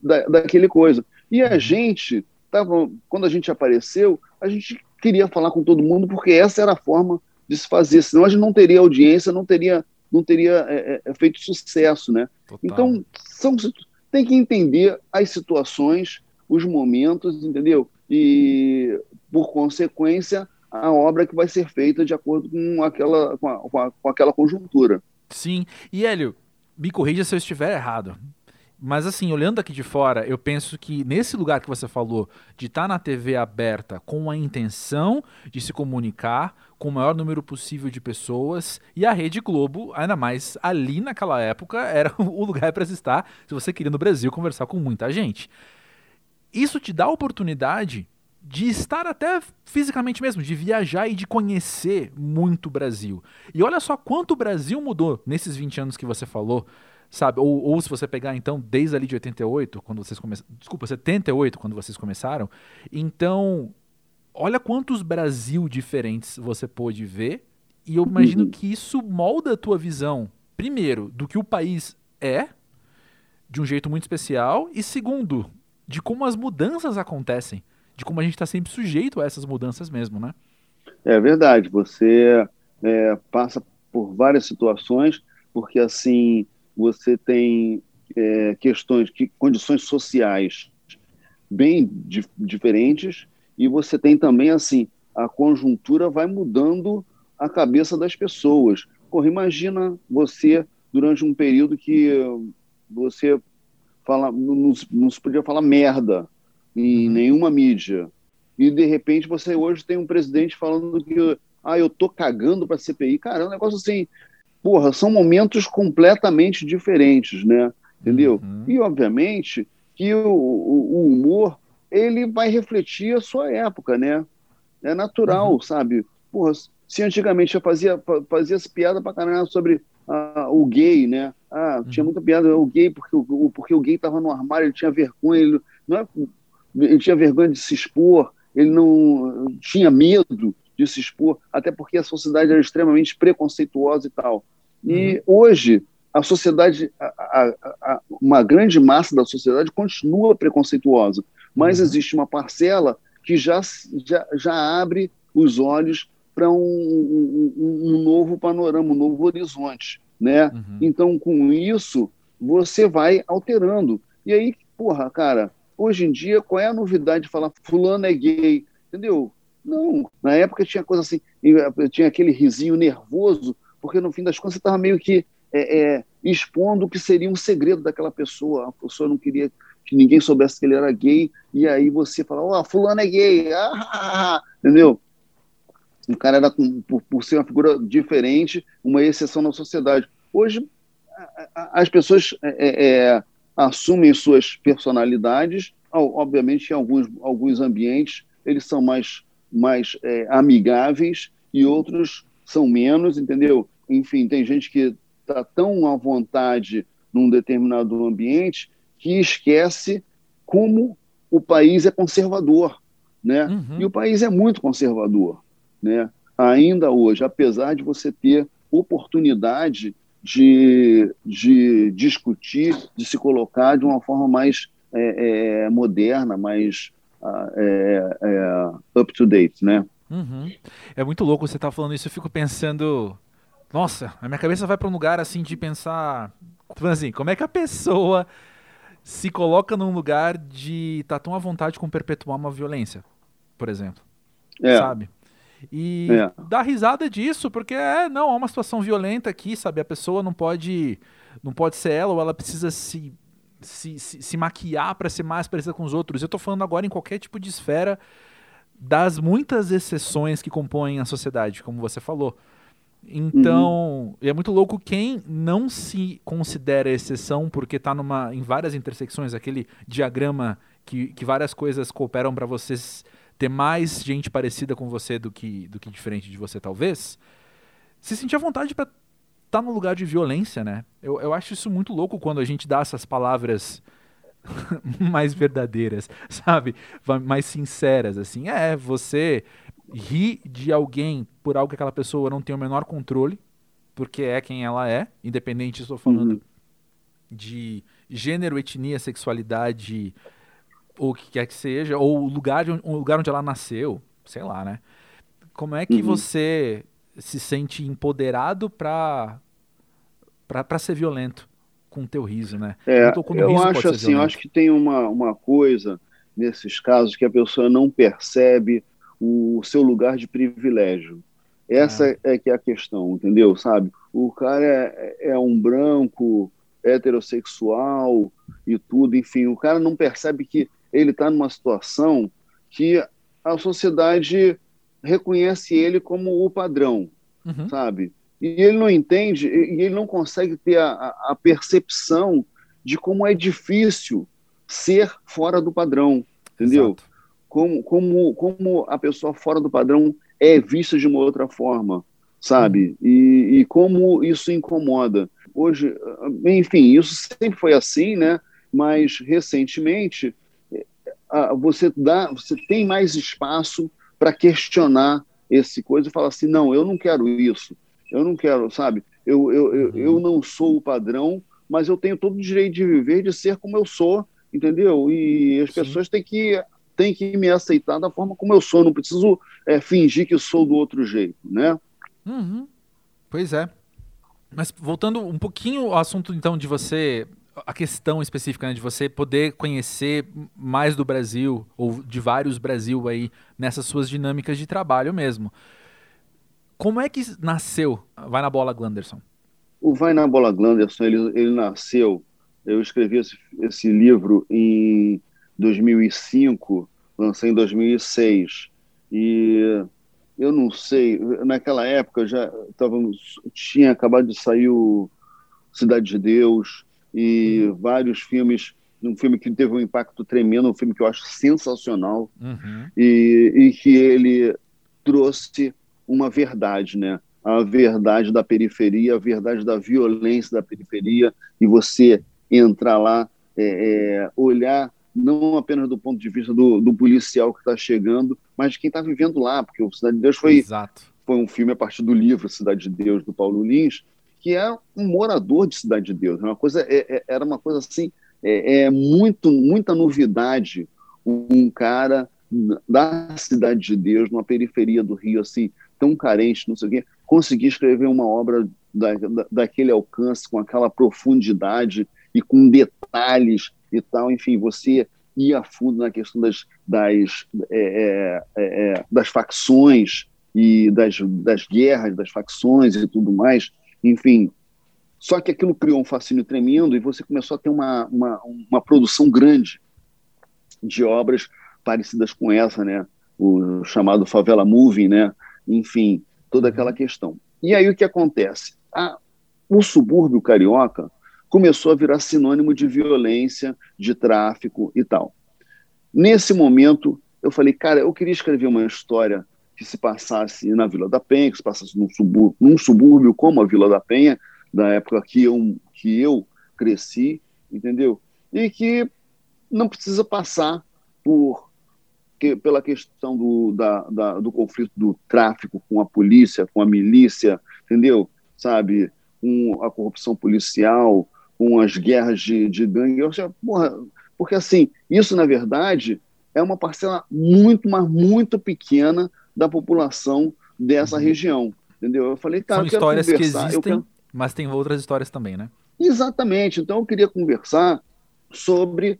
S2: da, daquele coisa. E a uhum. gente, tava, quando a gente apareceu, a gente queria falar com todo mundo porque essa era a forma de se fazer, senão a gente não teria audiência, não teria, não teria é, é, feito sucesso, né? Total. Então, são, tem que entender as situações, os momentos, entendeu? E, por consequência, a obra que vai ser feita de acordo com aquela, com, a, com aquela conjuntura.
S1: Sim. E Hélio, me corrija se eu estiver errado. Mas assim, olhando aqui de fora, eu penso que nesse lugar que você falou, de estar tá na TV aberta com a intenção de se comunicar com o maior número possível de pessoas, e a Rede Globo, ainda mais ali naquela época, era [laughs] o lugar para se estar se você queria no Brasil conversar com muita gente. Isso te dá a oportunidade de estar até fisicamente mesmo, de viajar e de conhecer muito o Brasil. E olha só quanto o Brasil mudou nesses 20 anos que você falou sabe? Ou, ou se você pegar, então, desde ali de 88, quando vocês começaram. Desculpa, 78, quando vocês começaram. Então, olha quantos Brasil diferentes você pôde ver. E eu imagino uhum. que isso molda a tua visão, primeiro, do que o país é, de um jeito muito especial, e segundo, de como as mudanças acontecem, de como a gente está sempre sujeito a essas mudanças mesmo, né?
S2: É verdade, você é, passa por várias situações, porque assim, você tem é, questões, que, condições sociais bem di diferentes, e você tem também, assim, a conjuntura vai mudando a cabeça das pessoas. Porra, imagina você, durante um período que você fala, não, não se podia falar merda em uhum. nenhuma mídia, e de repente você hoje tem um presidente falando que ah, eu tô cagando para CPI. Cara, é um negócio assim, porra, são momentos completamente diferentes, né? Entendeu? Uhum. E, obviamente, que o, o, humor, ele vai refletir a sua época, né? É natural, uhum. sabe? Porra, se antigamente eu fazia, fazia piada pra caralho sobre ah, o gay, né? Ah, uhum. tinha muita piada, o gay, porque o, porque o gay tava no armário, ele tinha vergonha, ele, não é, ele tinha vergonha de se expor, ele não tinha medo de se expor, até porque a sociedade era extremamente preconceituosa e tal. E uhum. hoje, a sociedade, a, a, a, uma grande massa da sociedade continua preconceituosa, mas uhum. existe uma parcela que já, já, já abre os olhos para um, um, um, novo panorama, um novo horizonte. Né? Uhum. Então, com isso, você vai alterando. E aí, porra, cara, hoje em dia, qual é a novidade de falar fulano é gay? Entendeu? Não, na época tinha coisa assim, tinha aquele risinho nervoso, porque no fim das contas você estava meio que é, é, expondo o que seria um segredo daquela pessoa. A pessoa não queria que ninguém soubesse que ele era gay, e aí você fala, ó, oh, fulano é gay, ah, [laughs] entendeu? O cara era, por, por ser uma figura diferente, uma exceção na sociedade. Hoje, as pessoas é, é, é, assumem suas personalidades, obviamente, em alguns, alguns ambientes, eles são mais, mais é, amigáveis e outros são menos, entendeu? enfim, tem gente que está tão à vontade num determinado ambiente que esquece como o país é conservador, né? Uhum. E o país é muito conservador, né? Ainda hoje, apesar de você ter oportunidade de, de discutir, de se colocar de uma forma mais é, é, moderna, mais ah, é, é, up to date, né?
S1: Uhum. É muito louco você estar tá falando isso. Eu fico pensando nossa, a minha cabeça vai para um lugar assim de pensar. assim, como é que a pessoa se coloca num lugar de estar tá tão à vontade com perpetuar uma violência, por exemplo. É. Sabe? E é. dá risada disso, porque é, não, há uma situação violenta aqui, sabe? A pessoa não pode não pode ser ela ou ela precisa se se, se, se maquiar para ser mais parecida com os outros. Eu tô falando agora em qualquer tipo de esfera das muitas exceções que compõem a sociedade, como você falou. Então, uhum. é muito louco quem não se considera exceção porque está numa, em várias intersecções, aquele diagrama que, que várias coisas cooperam para você ter mais gente parecida com você do que, do que diferente de você, talvez. Se sentir à vontade para estar tá no lugar de violência, né? Eu, eu acho isso muito louco quando a gente dá essas palavras [laughs] mais verdadeiras, sabe? Mais sinceras, assim. É, você ri de alguém por algo que aquela pessoa não tem o menor controle, porque é quem ela é, independente, estou falando uhum. de gênero, etnia, sexualidade, ou o que quer que seja, ou o lugar, de, o lugar onde ela nasceu, sei lá, né? Como é que uhum. você se sente empoderado para para ser violento com o teu riso, né?
S2: É, eu acho assim, eu acho que tem uma, uma coisa nesses casos que a pessoa não percebe o seu lugar de privilégio. Essa é, é que é a questão, entendeu? Sabe? O cara é, é um branco, heterossexual e tudo, enfim, o cara não percebe que ele está numa situação que a sociedade reconhece ele como o padrão, uhum. sabe? E ele não entende, e ele não consegue ter a, a percepção de como é difícil ser fora do padrão, entendeu? Exato como, como, como a pessoa fora do padrão é vista de uma outra forma, sabe? E, e como isso incomoda. Hoje, enfim, isso sempre foi assim, né? Mas recentemente você dá, você tem mais espaço para questionar esse coisa e falar assim, não, eu não quero isso, eu não quero, sabe? Eu, eu, eu, eu uhum. não sou o padrão, mas eu tenho todo o direito de viver, de ser como eu sou, entendeu? E as Sim. pessoas têm que tem que me aceitar da forma como eu sou, não preciso é, fingir que eu sou do outro jeito, né?
S1: Uhum. Pois é. Mas voltando um pouquinho ao assunto, então, de você, a questão específica, né, de você poder conhecer mais do Brasil, ou de vários Brasil aí, nessas suas dinâmicas de trabalho mesmo. Como é que nasceu Vai na Bola Glanderson?
S2: O Vai na Bola Glanderson, ele, ele nasceu, eu escrevi esse, esse livro em 2005, lancei em 2006. E eu não sei, naquela época já estávamos, tinha acabado de sair o Cidade de Deus e uhum. vários filmes, um filme que teve um impacto tremendo, um filme que eu acho sensacional uhum. e, e que ele trouxe uma verdade, né? A verdade da periferia, a verdade da violência da periferia e você entrar lá, é, é, olhar não apenas do ponto de vista do, do policial que está chegando, mas de quem está vivendo lá, porque o Cidade de Deus foi, foi um filme a partir do livro Cidade de Deus, do Paulo Lins, que é um morador de Cidade de Deus. Uma coisa, é, é, era uma coisa assim, é, é, muito, muita novidade um cara da Cidade de Deus, numa periferia do Rio, assim, tão carente, não sei o quê, conseguir escrever uma obra da, da, daquele alcance, com aquela profundidade e com detalhes e tal. Enfim, você ia a fundo na questão das, das, é, é, das facções e das, das guerras, das facções e tudo mais. Enfim, só que aquilo criou um fascínio tremendo e você começou a ter uma, uma, uma produção grande de obras parecidas com essa, né? O chamado Favela Movie, né? Enfim, toda aquela questão. E aí o que acontece? A, o subúrbio carioca começou a virar sinônimo de violência, de tráfico e tal. Nesse momento, eu falei, cara, eu queria escrever uma história que se passasse na Vila da Penha, que se passasse num subúrbio, num subúrbio como a Vila da Penha, da época que eu, que eu cresci, entendeu? E que não precisa passar por que, pela questão do, da, da, do conflito do tráfico com a polícia, com a milícia, entendeu? Sabe, com a corrupção policial, com as guerras de, de gangue. Eu porra, porque assim, isso na verdade é uma parcela muito, mas muito pequena da população dessa uhum. região. Entendeu? Eu falei, cara,
S1: São histórias que existem, quero... mas tem outras histórias também, né?
S2: Exatamente. Então eu queria conversar sobre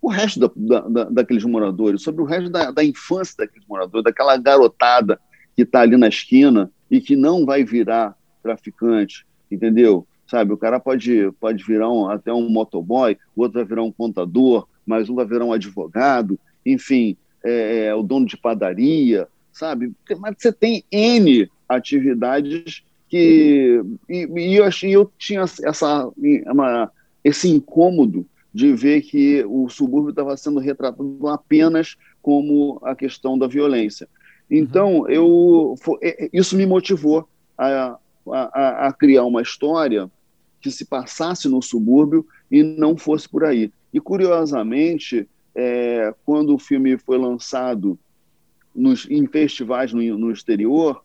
S2: o resto da, da, daqueles moradores, sobre o resto da, da infância daqueles moradores, daquela garotada que está ali na esquina e que não vai virar traficante, entendeu? sabe? O cara pode, pode virar um, até um motoboy, o outro vai virar um contador, mais um vai virar um advogado, enfim, é, é, o dono de padaria, sabe? Mas você tem N atividades que. E, e eu, achei, eu tinha essa, uma, esse incômodo de ver que o subúrbio estava sendo retratado apenas como a questão da violência. Então, uhum. eu, é, é, isso me motivou a, a, a, criar uma história que se passasse no subúrbio e não fosse por aí. E, curiosamente, é, quando o filme foi lançado nos, em festivais no, no exterior,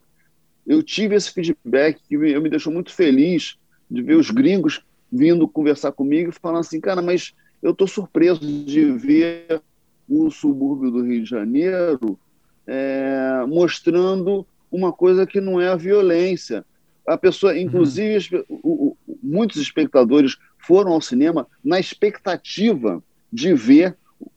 S2: eu tive esse feedback que me, me deixou muito feliz de ver os gringos vindo conversar comigo e falando assim, cara, mas eu estou surpreso de ver o subúrbio do Rio de Janeiro é, mostrando uma coisa que não é a violência. A pessoa, uhum. inclusive, uhum. o, o, muitos espectadores foram ao cinema na expectativa de ver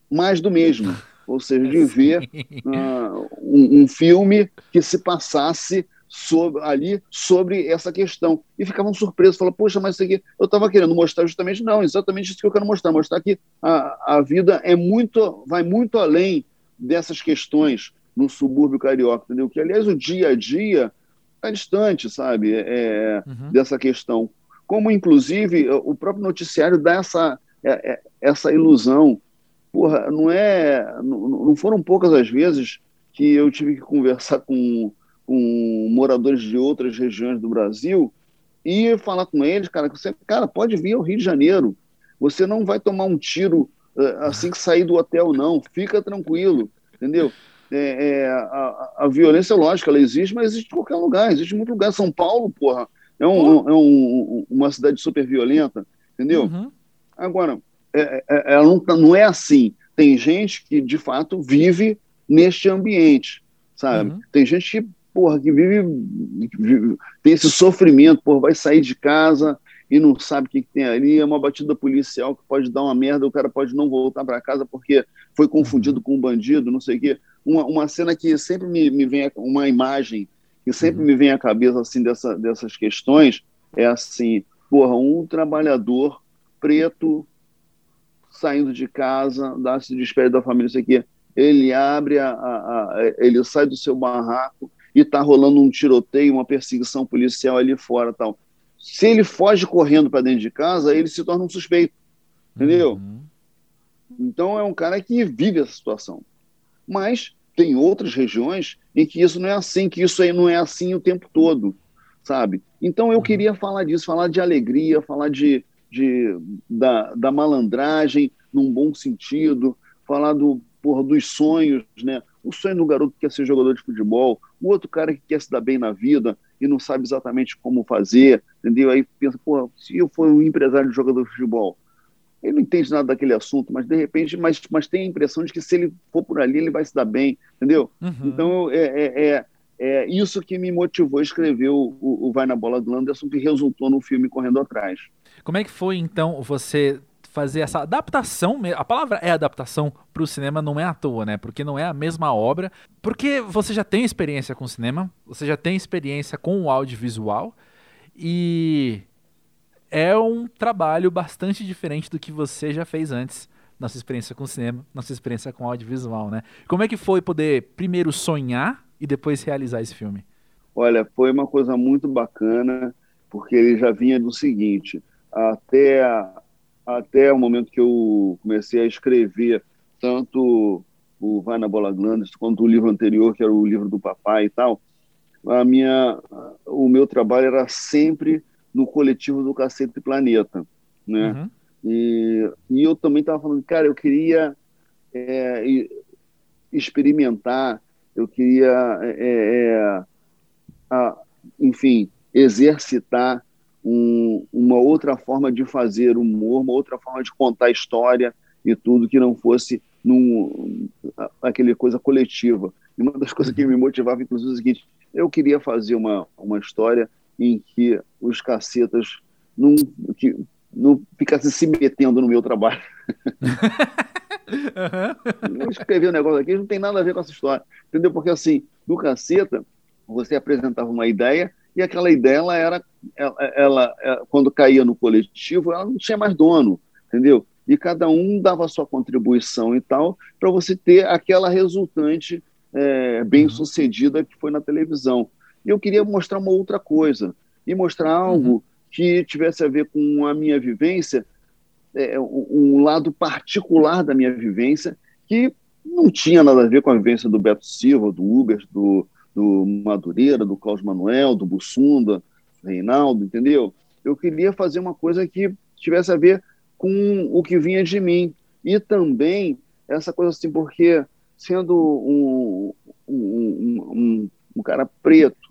S2: mais do mesmo, ou seja, de ver uh, um, um filme que se passasse sobre, ali sobre essa questão. E ficavam surpresos, falavam, poxa, mas isso aqui eu estava querendo mostrar justamente, não, exatamente isso que eu quero mostrar, mostrar que a, a vida é muito, vai muito além dessas questões no subúrbio carioca, entendeu? Que, aliás, o dia a dia está distante, sabe, é, uhum. dessa questão. Como, inclusive, o próprio noticiário dá essa, é, é, essa ilusão. Porra, não é. Não, não foram poucas as vezes que eu tive que conversar com com moradores de outras regiões do Brasil e falar com eles, cara, que você, cara, pode vir ao Rio de Janeiro. Você não vai tomar um tiro uh, assim que sair do hotel, não. Fica tranquilo, entendeu? É, é, a, a, violência, lógica, ela existe, mas existe em qualquer lugar, existe em muito lugar. São Paulo, porra, é, um, é um, uma cidade super violenta, entendeu? Uhum. Agora, é, é, ela não, não é assim. Tem gente que, de fato, vive neste ambiente, sabe? Uhum. Tem gente que porra, que vive, vive, tem esse sofrimento, porra, vai sair de casa e não sabe o que, que, tem ali, é uma batida policial que pode dar uma merda, o cara pode não voltar para casa porque foi confundido uhum. com um bandido, não sei o quê. Uma, uma cena que sempre me, me vem, uma imagem que sempre uhum. me vem à cabeça, assim, dessa, dessas questões, é assim, porra, um trabalhador preto saindo de casa, dá-se de da família, isso aqui, ele abre a, a, a, ele sai do seu barraco e está rolando um tiroteio, uma perseguição policial ali fora tal. Se ele foge correndo para dentro de casa, ele se torna um suspeito. Entendeu? Uhum. Então é um cara que vive essa situação. Mas tem outras regiões em que isso não é assim, que isso aí não é assim o tempo todo, sabe? Então eu uhum. queria falar disso, falar de alegria, falar de, de da, da malandragem num bom sentido, falar do porra, dos sonhos, né? O sonho do garoto que quer ser jogador de futebol, o outro cara que quer se dar bem na vida e não sabe exatamente como fazer, entendeu? Aí pensa, se eu for um empresário de jogador de futebol, ele não entende nada daquele assunto, mas de repente, mas, mas tem a impressão de que se ele for por ali, ele vai se dar bem, entendeu? Uhum. Então, é, é, é, é, isso que me motivou a escrever o, o, Vai na Bola do Anderson, que resultou no filme Correndo Atrás.
S1: Como é que foi, então, você fazer essa adaptação, a palavra é adaptação para o cinema não é à toa, né? Porque não é a mesma obra, porque você já tem experiência com cinema, você já tem experiência com o audiovisual e é um trabalho bastante diferente do que você já fez antes, nossa experiência com cinema, nossa experiência com audiovisual, né? Como é que foi poder primeiro sonhar e depois realizar esse filme?
S2: Olha, foi uma coisa muito bacana, porque ele já vinha do seguinte, até até o momento que eu comecei a escrever tanto o Vai na Bola Glandes quanto o livro anterior, que era o livro do papai e tal, a minha, o meu trabalho era sempre no coletivo do Cacete Planeta, né? Uhum. E, e eu também estava falando, cara, eu queria é, experimentar, eu queria, é, é, a, enfim, exercitar um, uma outra forma de fazer humor, uma outra forma de contar história e tudo que não fosse num, aquele coisa coletiva. E uma das coisas que me motivava, inclusive, é o seguinte: eu queria fazer uma, uma história em que os cacetas não, que, não ficassem se metendo no meu trabalho. [laughs] uhum. Eu escrevi um negócio aqui, não tem nada a ver com essa história. Entendeu? Porque assim, no caceta, você apresentava uma ideia e aquela ideia ela era, ela, ela, ela, quando caía no coletivo, ela não tinha mais dono, entendeu? E cada um dava a sua contribuição e tal, para você ter aquela resultante é, bem sucedida que foi na televisão. E eu queria mostrar uma outra coisa, e mostrar algo uhum. que tivesse a ver com a minha vivência, é, um lado particular da minha vivência, que não tinha nada a ver com a vivência do Beto Silva, do Uber, do, do Madureira, do Cláudio Manuel, do Bussunda, do Reinaldo, entendeu? Eu queria fazer uma coisa que tivesse a ver com o que vinha de mim. E também essa coisa assim, porque sendo um, um, um, um, um cara preto,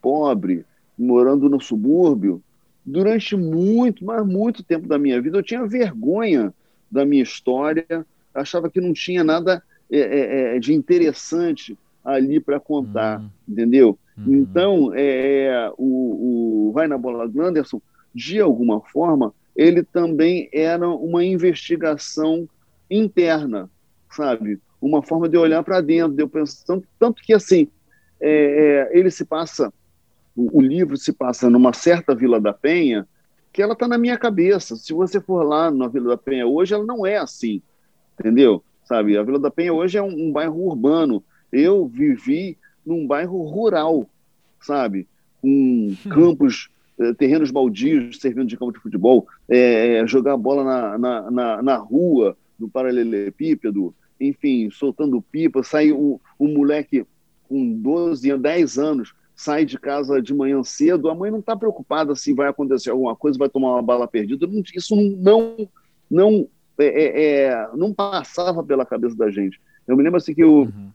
S2: pobre, morando no subúrbio, durante muito, mas muito tempo da minha vida, eu tinha vergonha da minha história, achava que não tinha nada é, é, é de interessante ali para contar, uhum. entendeu? Uhum. Então, é, o, o Vai na Bola do Anderson, de alguma forma, ele também era uma investigação interna, sabe? Uma forma de olhar para dentro, de eu pensar, tanto, tanto que assim, é, é, ele se passa o, livro se passa numa certa Vila da Penha, que ela está na minha cabeça. Se você for lá na Vila da Penha hoje, ela não é assim, entendeu? Sabe, a Vila da Penha hoje é um, um bairro urbano. Eu vivi num bairro rural, sabe, com hum. campos, eh, terrenos baldios servindo de campo de futebol, é, jogar bola na, na, na, na rua, no paralelepípedo, enfim, soltando pipa. Sai o, o moleque com 12, 10 anos sai de casa de manhã cedo, a mãe não está preocupada se vai acontecer alguma coisa, vai tomar uma bala perdida. Isso não não é, é, é, não passava pela cabeça da gente. Eu me lembro assim que eu, uhum.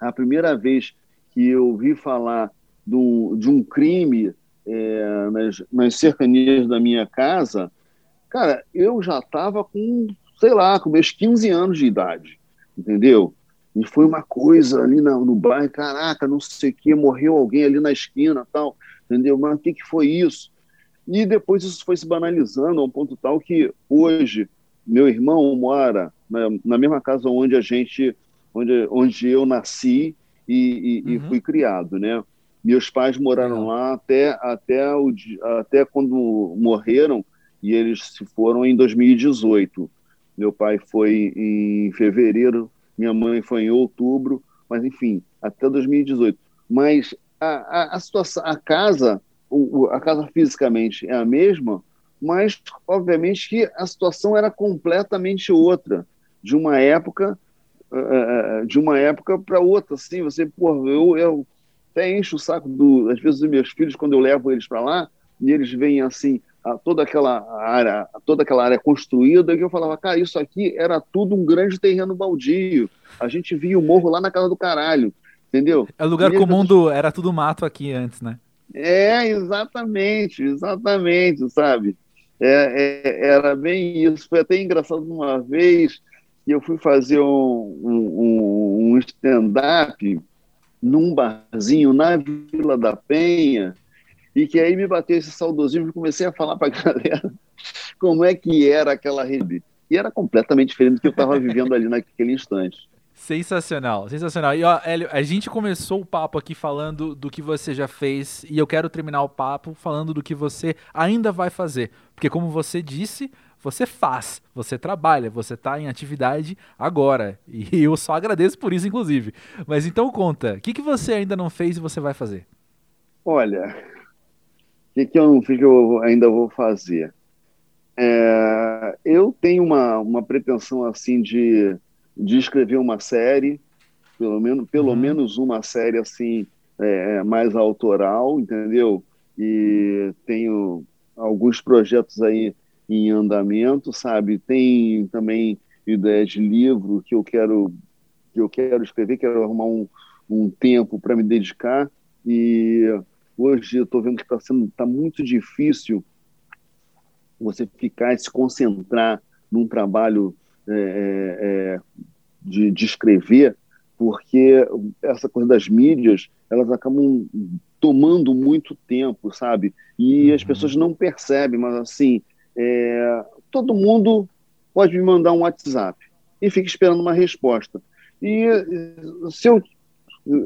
S2: a primeira vez que eu vi falar do, de um crime é, nas, nas cercanias da minha casa, cara, eu já estava com, sei lá, com meus 15 anos de idade, entendeu? E foi uma coisa ali no, no bairro, caraca, não sei o que, morreu alguém ali na esquina tal, entendeu? Mas o que, que foi isso? E depois isso foi se banalizando a um ponto tal que hoje meu irmão mora na, na mesma casa onde a gente, onde, onde eu nasci e, e, uhum. e fui criado, né? Meus pais moraram lá até, até, o, até quando morreram e eles se foram em 2018. Meu pai foi em fevereiro minha mãe foi em outubro, mas enfim, até 2018. Mas a, a, a situação, a casa, o, a casa fisicamente é a mesma, mas obviamente que a situação era completamente outra de uma época uh, de uma época para outra assim você pô, eu, eu até encho o saco do às vezes dos meus filhos quando eu levo eles para lá e eles vêm assim toda aquela área, toda aquela área construída, que eu falava, cara, isso aqui era tudo um grande terreno baldio. A gente via o morro lá na casa do caralho, entendeu?
S1: É o lugar comum do era tudo mato aqui antes, né?
S2: É, exatamente, exatamente, sabe? É, é, era bem isso. Foi até engraçado uma vez que eu fui fazer um, um, um stand-up num barzinho na Vila da Penha, e que aí me bateu esse saudosismo e comecei a falar para a [laughs] galera como é que era aquela rede. E era completamente diferente do que eu estava vivendo ali naquele instante.
S1: Sensacional, sensacional. E ó, Hélio, a gente começou o papo aqui falando do que você já fez e eu quero terminar o papo falando do que você ainda vai fazer. Porque como você disse, você faz, você trabalha, você está em atividade agora. E [laughs] eu só agradeço por isso, inclusive. Mas então conta, o que, que você ainda não fez e você vai fazer?
S2: Olha, que, que eu não fiz que eu ainda vou fazer? É, eu tenho uma, uma pretensão assim de, de escrever uma série, pelo menos, pelo uhum. menos uma série assim é, mais autoral, entendeu? E tenho alguns projetos aí em andamento, sabe? Tem também ideias de livro que eu quero que eu quero escrever, quero arrumar um, um tempo para me dedicar e Hoje eu estou vendo que está sendo tá muito difícil você ficar e se concentrar num trabalho é, é, é, de, de escrever, porque essa coisa das mídias elas acabam tomando muito tempo, sabe? E uhum. as pessoas não percebem, mas assim, é, todo mundo pode me mandar um WhatsApp e fica esperando uma resposta. E se eu,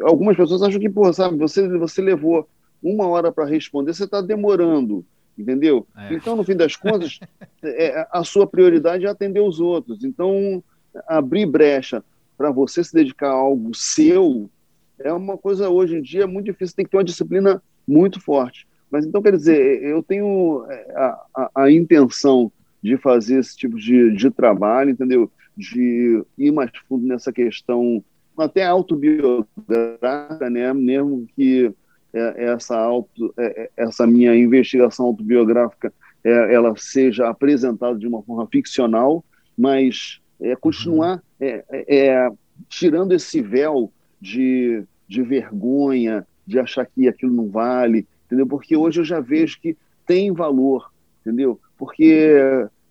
S2: algumas pessoas acham que, pô, sabe, você, você levou uma hora para responder, você está demorando, entendeu? É. Então, no fim das contas, [laughs] é, a sua prioridade é atender os outros. Então, abrir brecha para você se dedicar a algo seu é uma coisa hoje em dia muito difícil, tem que ter uma disciplina muito forte. Mas então, quer dizer, eu tenho é, a, a, a intenção de fazer esse tipo de, de trabalho, entendeu? De ir mais fundo nessa questão, até autobiográfica, né? Mesmo que é, essa, auto, é, essa minha investigação autobiográfica ela seja apresentada de uma forma ficcional, mas é, continuar é, é, tirando esse véu de, de vergonha, de achar que aquilo não vale, entendeu? Porque hoje eu já vejo que tem valor, entendeu? Porque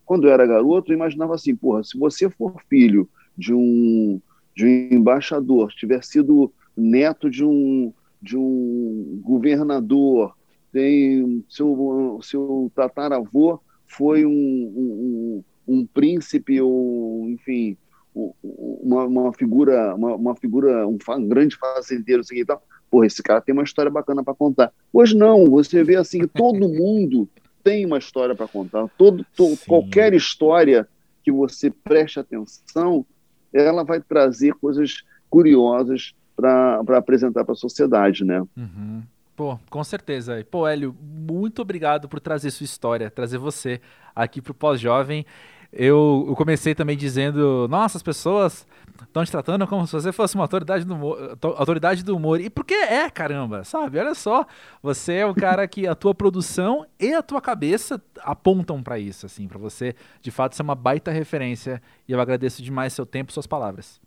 S2: quando eu era garoto, eu imaginava assim, porra, se você for filho de um, de um embaixador, tiver sido neto de um, de um governador, tem seu, seu tataravô foi um, um, um príncipe ou, enfim, uma, uma figura, uma, uma, figura, um, grande fazendeiro, assim, e tal porra, esse cara tem uma história bacana para contar. Hoje não, você vê assim que todo [laughs] mundo tem uma história para contar. Todo, to, qualquer história que você preste atenção, ela vai trazer coisas curiosas para apresentar para a sociedade, né?
S1: Uhum. Pô, com certeza. Pô, Hélio, muito obrigado por trazer sua história, trazer você aqui para o Pós-Jovem. Eu, eu, comecei também dizendo, nossa, as pessoas estão te tratando como se você fosse uma autoridade do humor, autoridade do humor. E porque é, caramba, sabe? Olha só, você é o cara que a tua produção e a tua cabeça apontam para isso, assim, para você, de fato, ser uma baita referência. E eu agradeço demais seu tempo e suas palavras.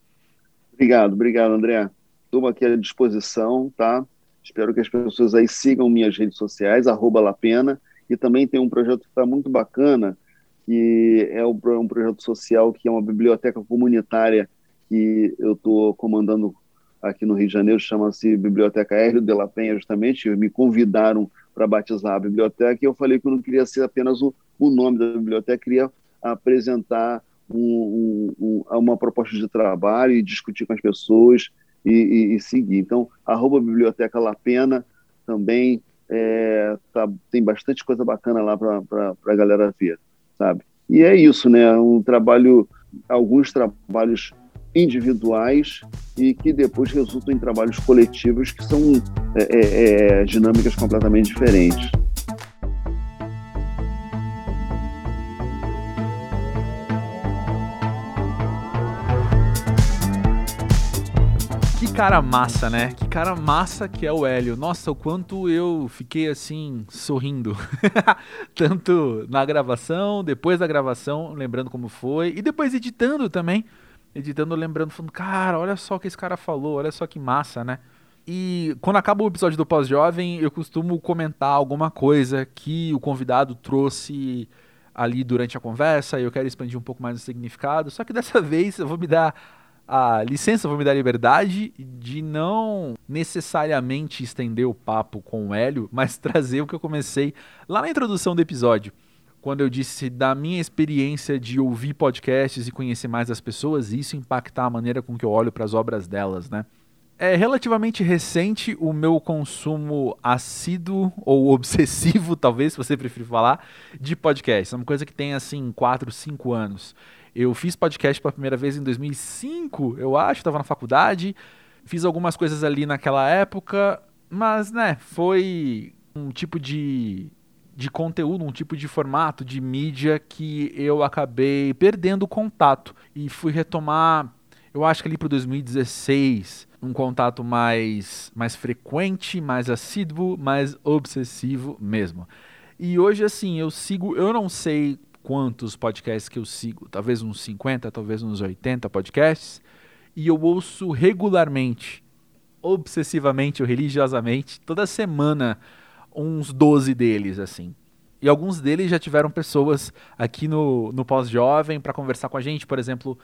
S2: Obrigado, obrigado, André. Estou aqui à disposição, tá? Espero que as pessoas aí sigam minhas redes sociais, arroba Lapena, e também tem um projeto que está muito bacana, que é um projeto social, que é uma biblioteca comunitária que eu estou comandando aqui no Rio de Janeiro, chama-se Biblioteca Hélio de la Penha, justamente, me convidaram para batizar a biblioteca, e eu falei que eu não queria ser apenas o, o nome da biblioteca, queria apresentar um, um, uma proposta de trabalho e discutir com as pessoas e, e, e seguir. Então, arroba Biblioteca La Pena também é, tá, tem bastante coisa bacana lá para a galera ver sabe? E é isso, né? Um trabalho, alguns trabalhos individuais e que depois resultam em trabalhos coletivos que são é, é, é dinâmicas completamente diferentes.
S1: Cara massa, né? Que cara massa que é o Hélio. Nossa, o quanto eu fiquei assim, sorrindo. [laughs] Tanto na gravação, depois da gravação, lembrando como foi, e depois editando também. Editando, lembrando, falando, cara, olha só o que esse cara falou, olha só que massa, né? E quando acaba o episódio do Pós-Jovem, eu costumo comentar alguma coisa que o convidado trouxe ali durante a conversa, e eu quero expandir um pouco mais o significado. Só que dessa [laughs] vez eu vou me dar a licença, vou me dar liberdade de não necessariamente estender o papo com o Hélio, mas [laughs] trazer o que eu comecei lá na introdução do episódio. Quando eu disse da minha experiência de ouvir podcasts e conhecer mais as pessoas, e isso impactar a maneira com que eu olho para as obras delas, né? É relativamente recente o meu consumo assíduo ou [laughs] obsessivo, talvez, se você preferir falar, de podcasts. É uma coisa que tem assim 4, 5 anos. Eu fiz podcast pela primeira vez em 2005, eu acho, estava na faculdade. Fiz algumas coisas ali naquela época, mas, né, foi um tipo de, de conteúdo, um tipo de formato de mídia que eu acabei perdendo contato e fui retomar, eu acho que ali para 2016, um contato mais, mais frequente, mais assíduo, mais obsessivo mesmo. E hoje, assim, eu sigo, eu não sei quantos podcasts que eu sigo, talvez uns 50, talvez uns 80 podcasts, e eu ouço regularmente, obsessivamente ou religiosamente, toda semana, uns 12 deles, assim. E alguns deles já tiveram pessoas aqui no, no Pós-Jovem para conversar com a gente, por exemplo,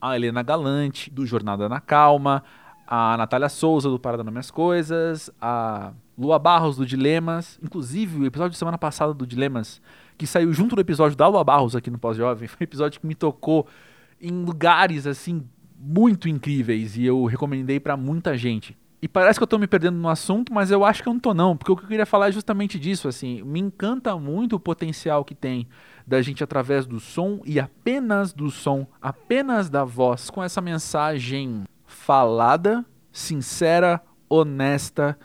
S1: a Helena Galante, do Jornada na Calma, a Natália Souza, do Parada nas Minhas Coisas, a Lua Barros, do Dilemas. Inclusive, o episódio de semana passada do Dilemas que saiu junto do episódio da Lua Barros aqui no Pós-Jovem. [laughs] Foi um episódio que me tocou em lugares assim muito incríveis e eu recomendei para muita gente. E parece que eu tô me perdendo no assunto, mas eu acho que eu não tô não, porque o que eu queria falar é justamente disso, assim, me encanta muito o potencial que tem da gente através do som e apenas do som, apenas da voz, com essa mensagem falada, sincera, honesta,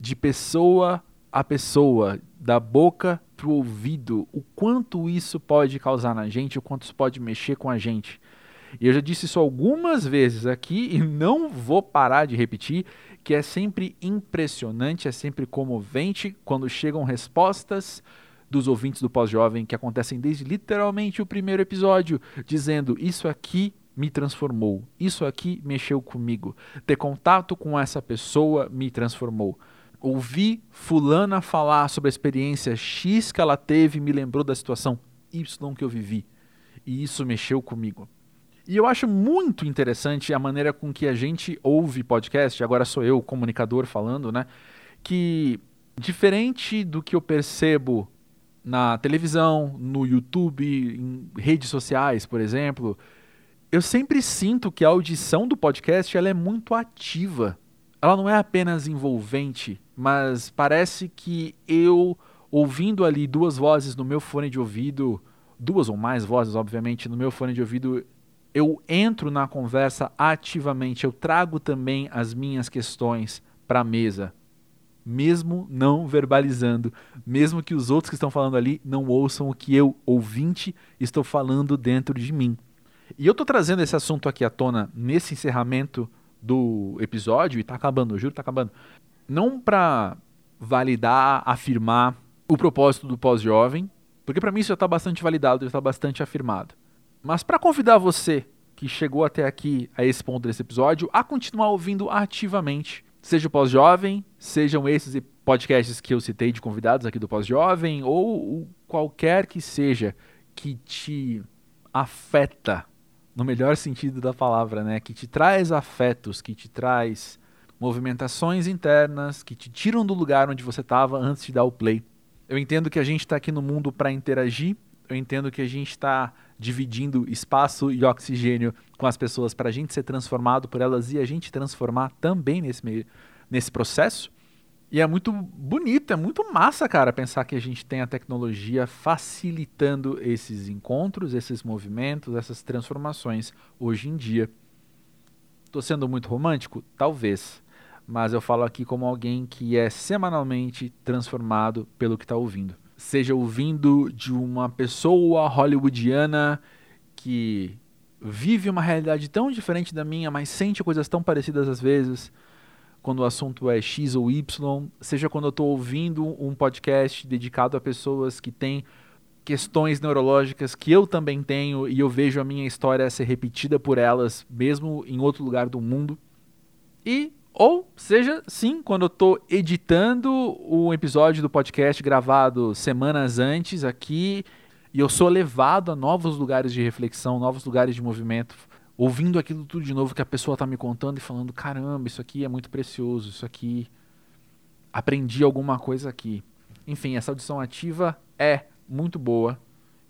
S1: de pessoa a pessoa, da boca pro ouvido, o quanto isso pode causar na gente, o quanto isso pode mexer com a gente. E eu já disse isso algumas vezes aqui e não vou parar de repetir que é sempre impressionante, é sempre comovente quando chegam respostas dos ouvintes do Pós-Jovem que acontecem desde literalmente o primeiro episódio, dizendo: Isso aqui me transformou, isso aqui mexeu comigo, ter contato com essa pessoa me transformou. Ouvi Fulana falar sobre a experiência X que ela teve me lembrou da situação Y que eu vivi, e isso mexeu comigo. E eu acho muito interessante a maneira com que a gente ouve podcast, agora sou eu, comunicador, falando, né? Que, diferente do que eu percebo na televisão, no YouTube, em redes sociais, por exemplo, eu sempre sinto que a audição do podcast ela é muito ativa. Ela não é apenas envolvente, mas parece que eu, ouvindo ali duas vozes no meu fone de ouvido, duas ou mais vozes, obviamente, no meu fone de ouvido, eu entro na conversa ativamente, eu trago também as minhas questões para a mesa, mesmo não verbalizando, mesmo que os outros que estão falando ali não ouçam o que eu, ouvinte, estou falando dentro de mim. E eu estou trazendo esse assunto aqui à tona nesse encerramento do episódio, e está acabando, eu juro, está acabando, não para validar, afirmar o propósito do pós-jovem, porque para mim isso já está bastante validado, já está bastante afirmado. Mas para convidar você que chegou até aqui a esse ponto desse episódio a continuar ouvindo ativamente, seja o Pós-Jovem, sejam esses podcasts que eu citei de convidados aqui do Pós-Jovem ou qualquer que seja que te afeta no melhor sentido da palavra, né, que te traz afetos, que te traz movimentações internas, que te tiram do lugar onde você estava antes de dar o play. Eu entendo que a gente está aqui no mundo para interagir, eu entendo que a gente está dividindo espaço e oxigênio com as pessoas para a gente ser transformado por elas e a gente transformar também nesse, meio, nesse processo. E é muito bonito, é muito massa, cara, pensar que a gente tem a tecnologia facilitando esses encontros, esses movimentos, essas transformações hoje em dia. Estou sendo muito romântico? Talvez. Mas eu falo aqui como alguém que é semanalmente transformado pelo que está ouvindo seja ouvindo de uma pessoa hollywoodiana que vive uma realidade tão diferente da minha, mas sente coisas tão parecidas às vezes, quando o assunto é X ou Y, seja quando eu estou ouvindo um podcast dedicado a pessoas que têm questões neurológicas que eu também tenho e eu vejo a minha história ser repetida por elas, mesmo em outro lugar do mundo. E ou seja, sim, quando eu estou editando um episódio do podcast gravado semanas antes aqui e eu sou levado a novos lugares de reflexão, novos lugares de movimento, ouvindo aquilo tudo de novo que a pessoa está me contando e falando: caramba, isso aqui é muito precioso, isso aqui. Aprendi alguma coisa aqui. Enfim, essa audição ativa é muito boa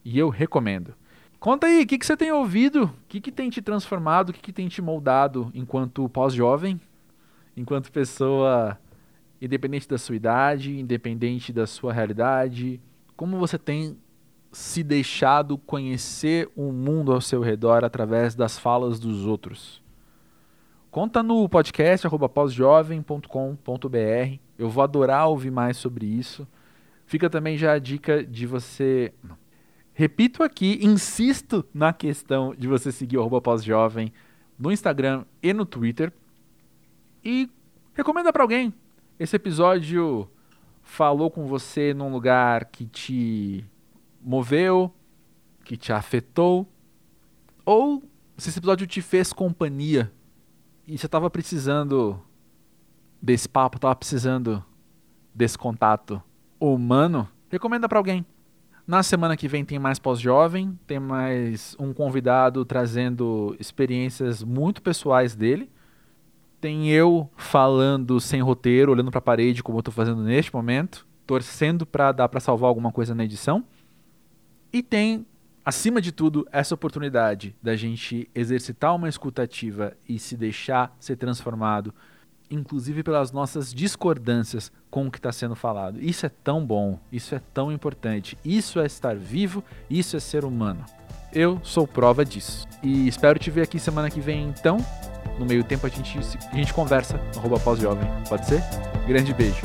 S1: e eu recomendo. Conta aí, o que, que você tem ouvido? O que, que tem te transformado? O que, que tem te moldado enquanto pós-jovem? Enquanto pessoa, independente da sua idade, independente da sua realidade, como você tem se deixado conhecer o mundo ao seu redor através das falas dos outros. Conta no podcast pausjovem.com.br. Eu vou adorar ouvir mais sobre isso. Fica também já a dica de você. Repito aqui, insisto na questão de você seguir o pós-jovem no Instagram e no Twitter e recomenda para alguém. Esse episódio falou com você num lugar que te moveu, que te afetou, ou se esse episódio te fez companhia e você estava precisando desse papo, estava precisando desse contato humano, recomenda para alguém. Na semana que vem tem mais pós-jovem, tem mais um convidado trazendo experiências muito pessoais dele tem eu falando sem roteiro, olhando para a parede, como eu estou fazendo neste momento, torcendo para dar para salvar alguma coisa na edição. E tem, acima de tudo, essa oportunidade da gente exercitar uma escutativa e se deixar ser transformado, inclusive pelas nossas discordâncias com o que está sendo falado. Isso é tão bom, isso é tão importante, isso é estar vivo, isso é ser humano. Eu sou prova disso. E espero te ver aqui semana que vem então. No meio tempo a gente, a gente conversa no arroba pós-jovem. Pode ser? Grande beijo.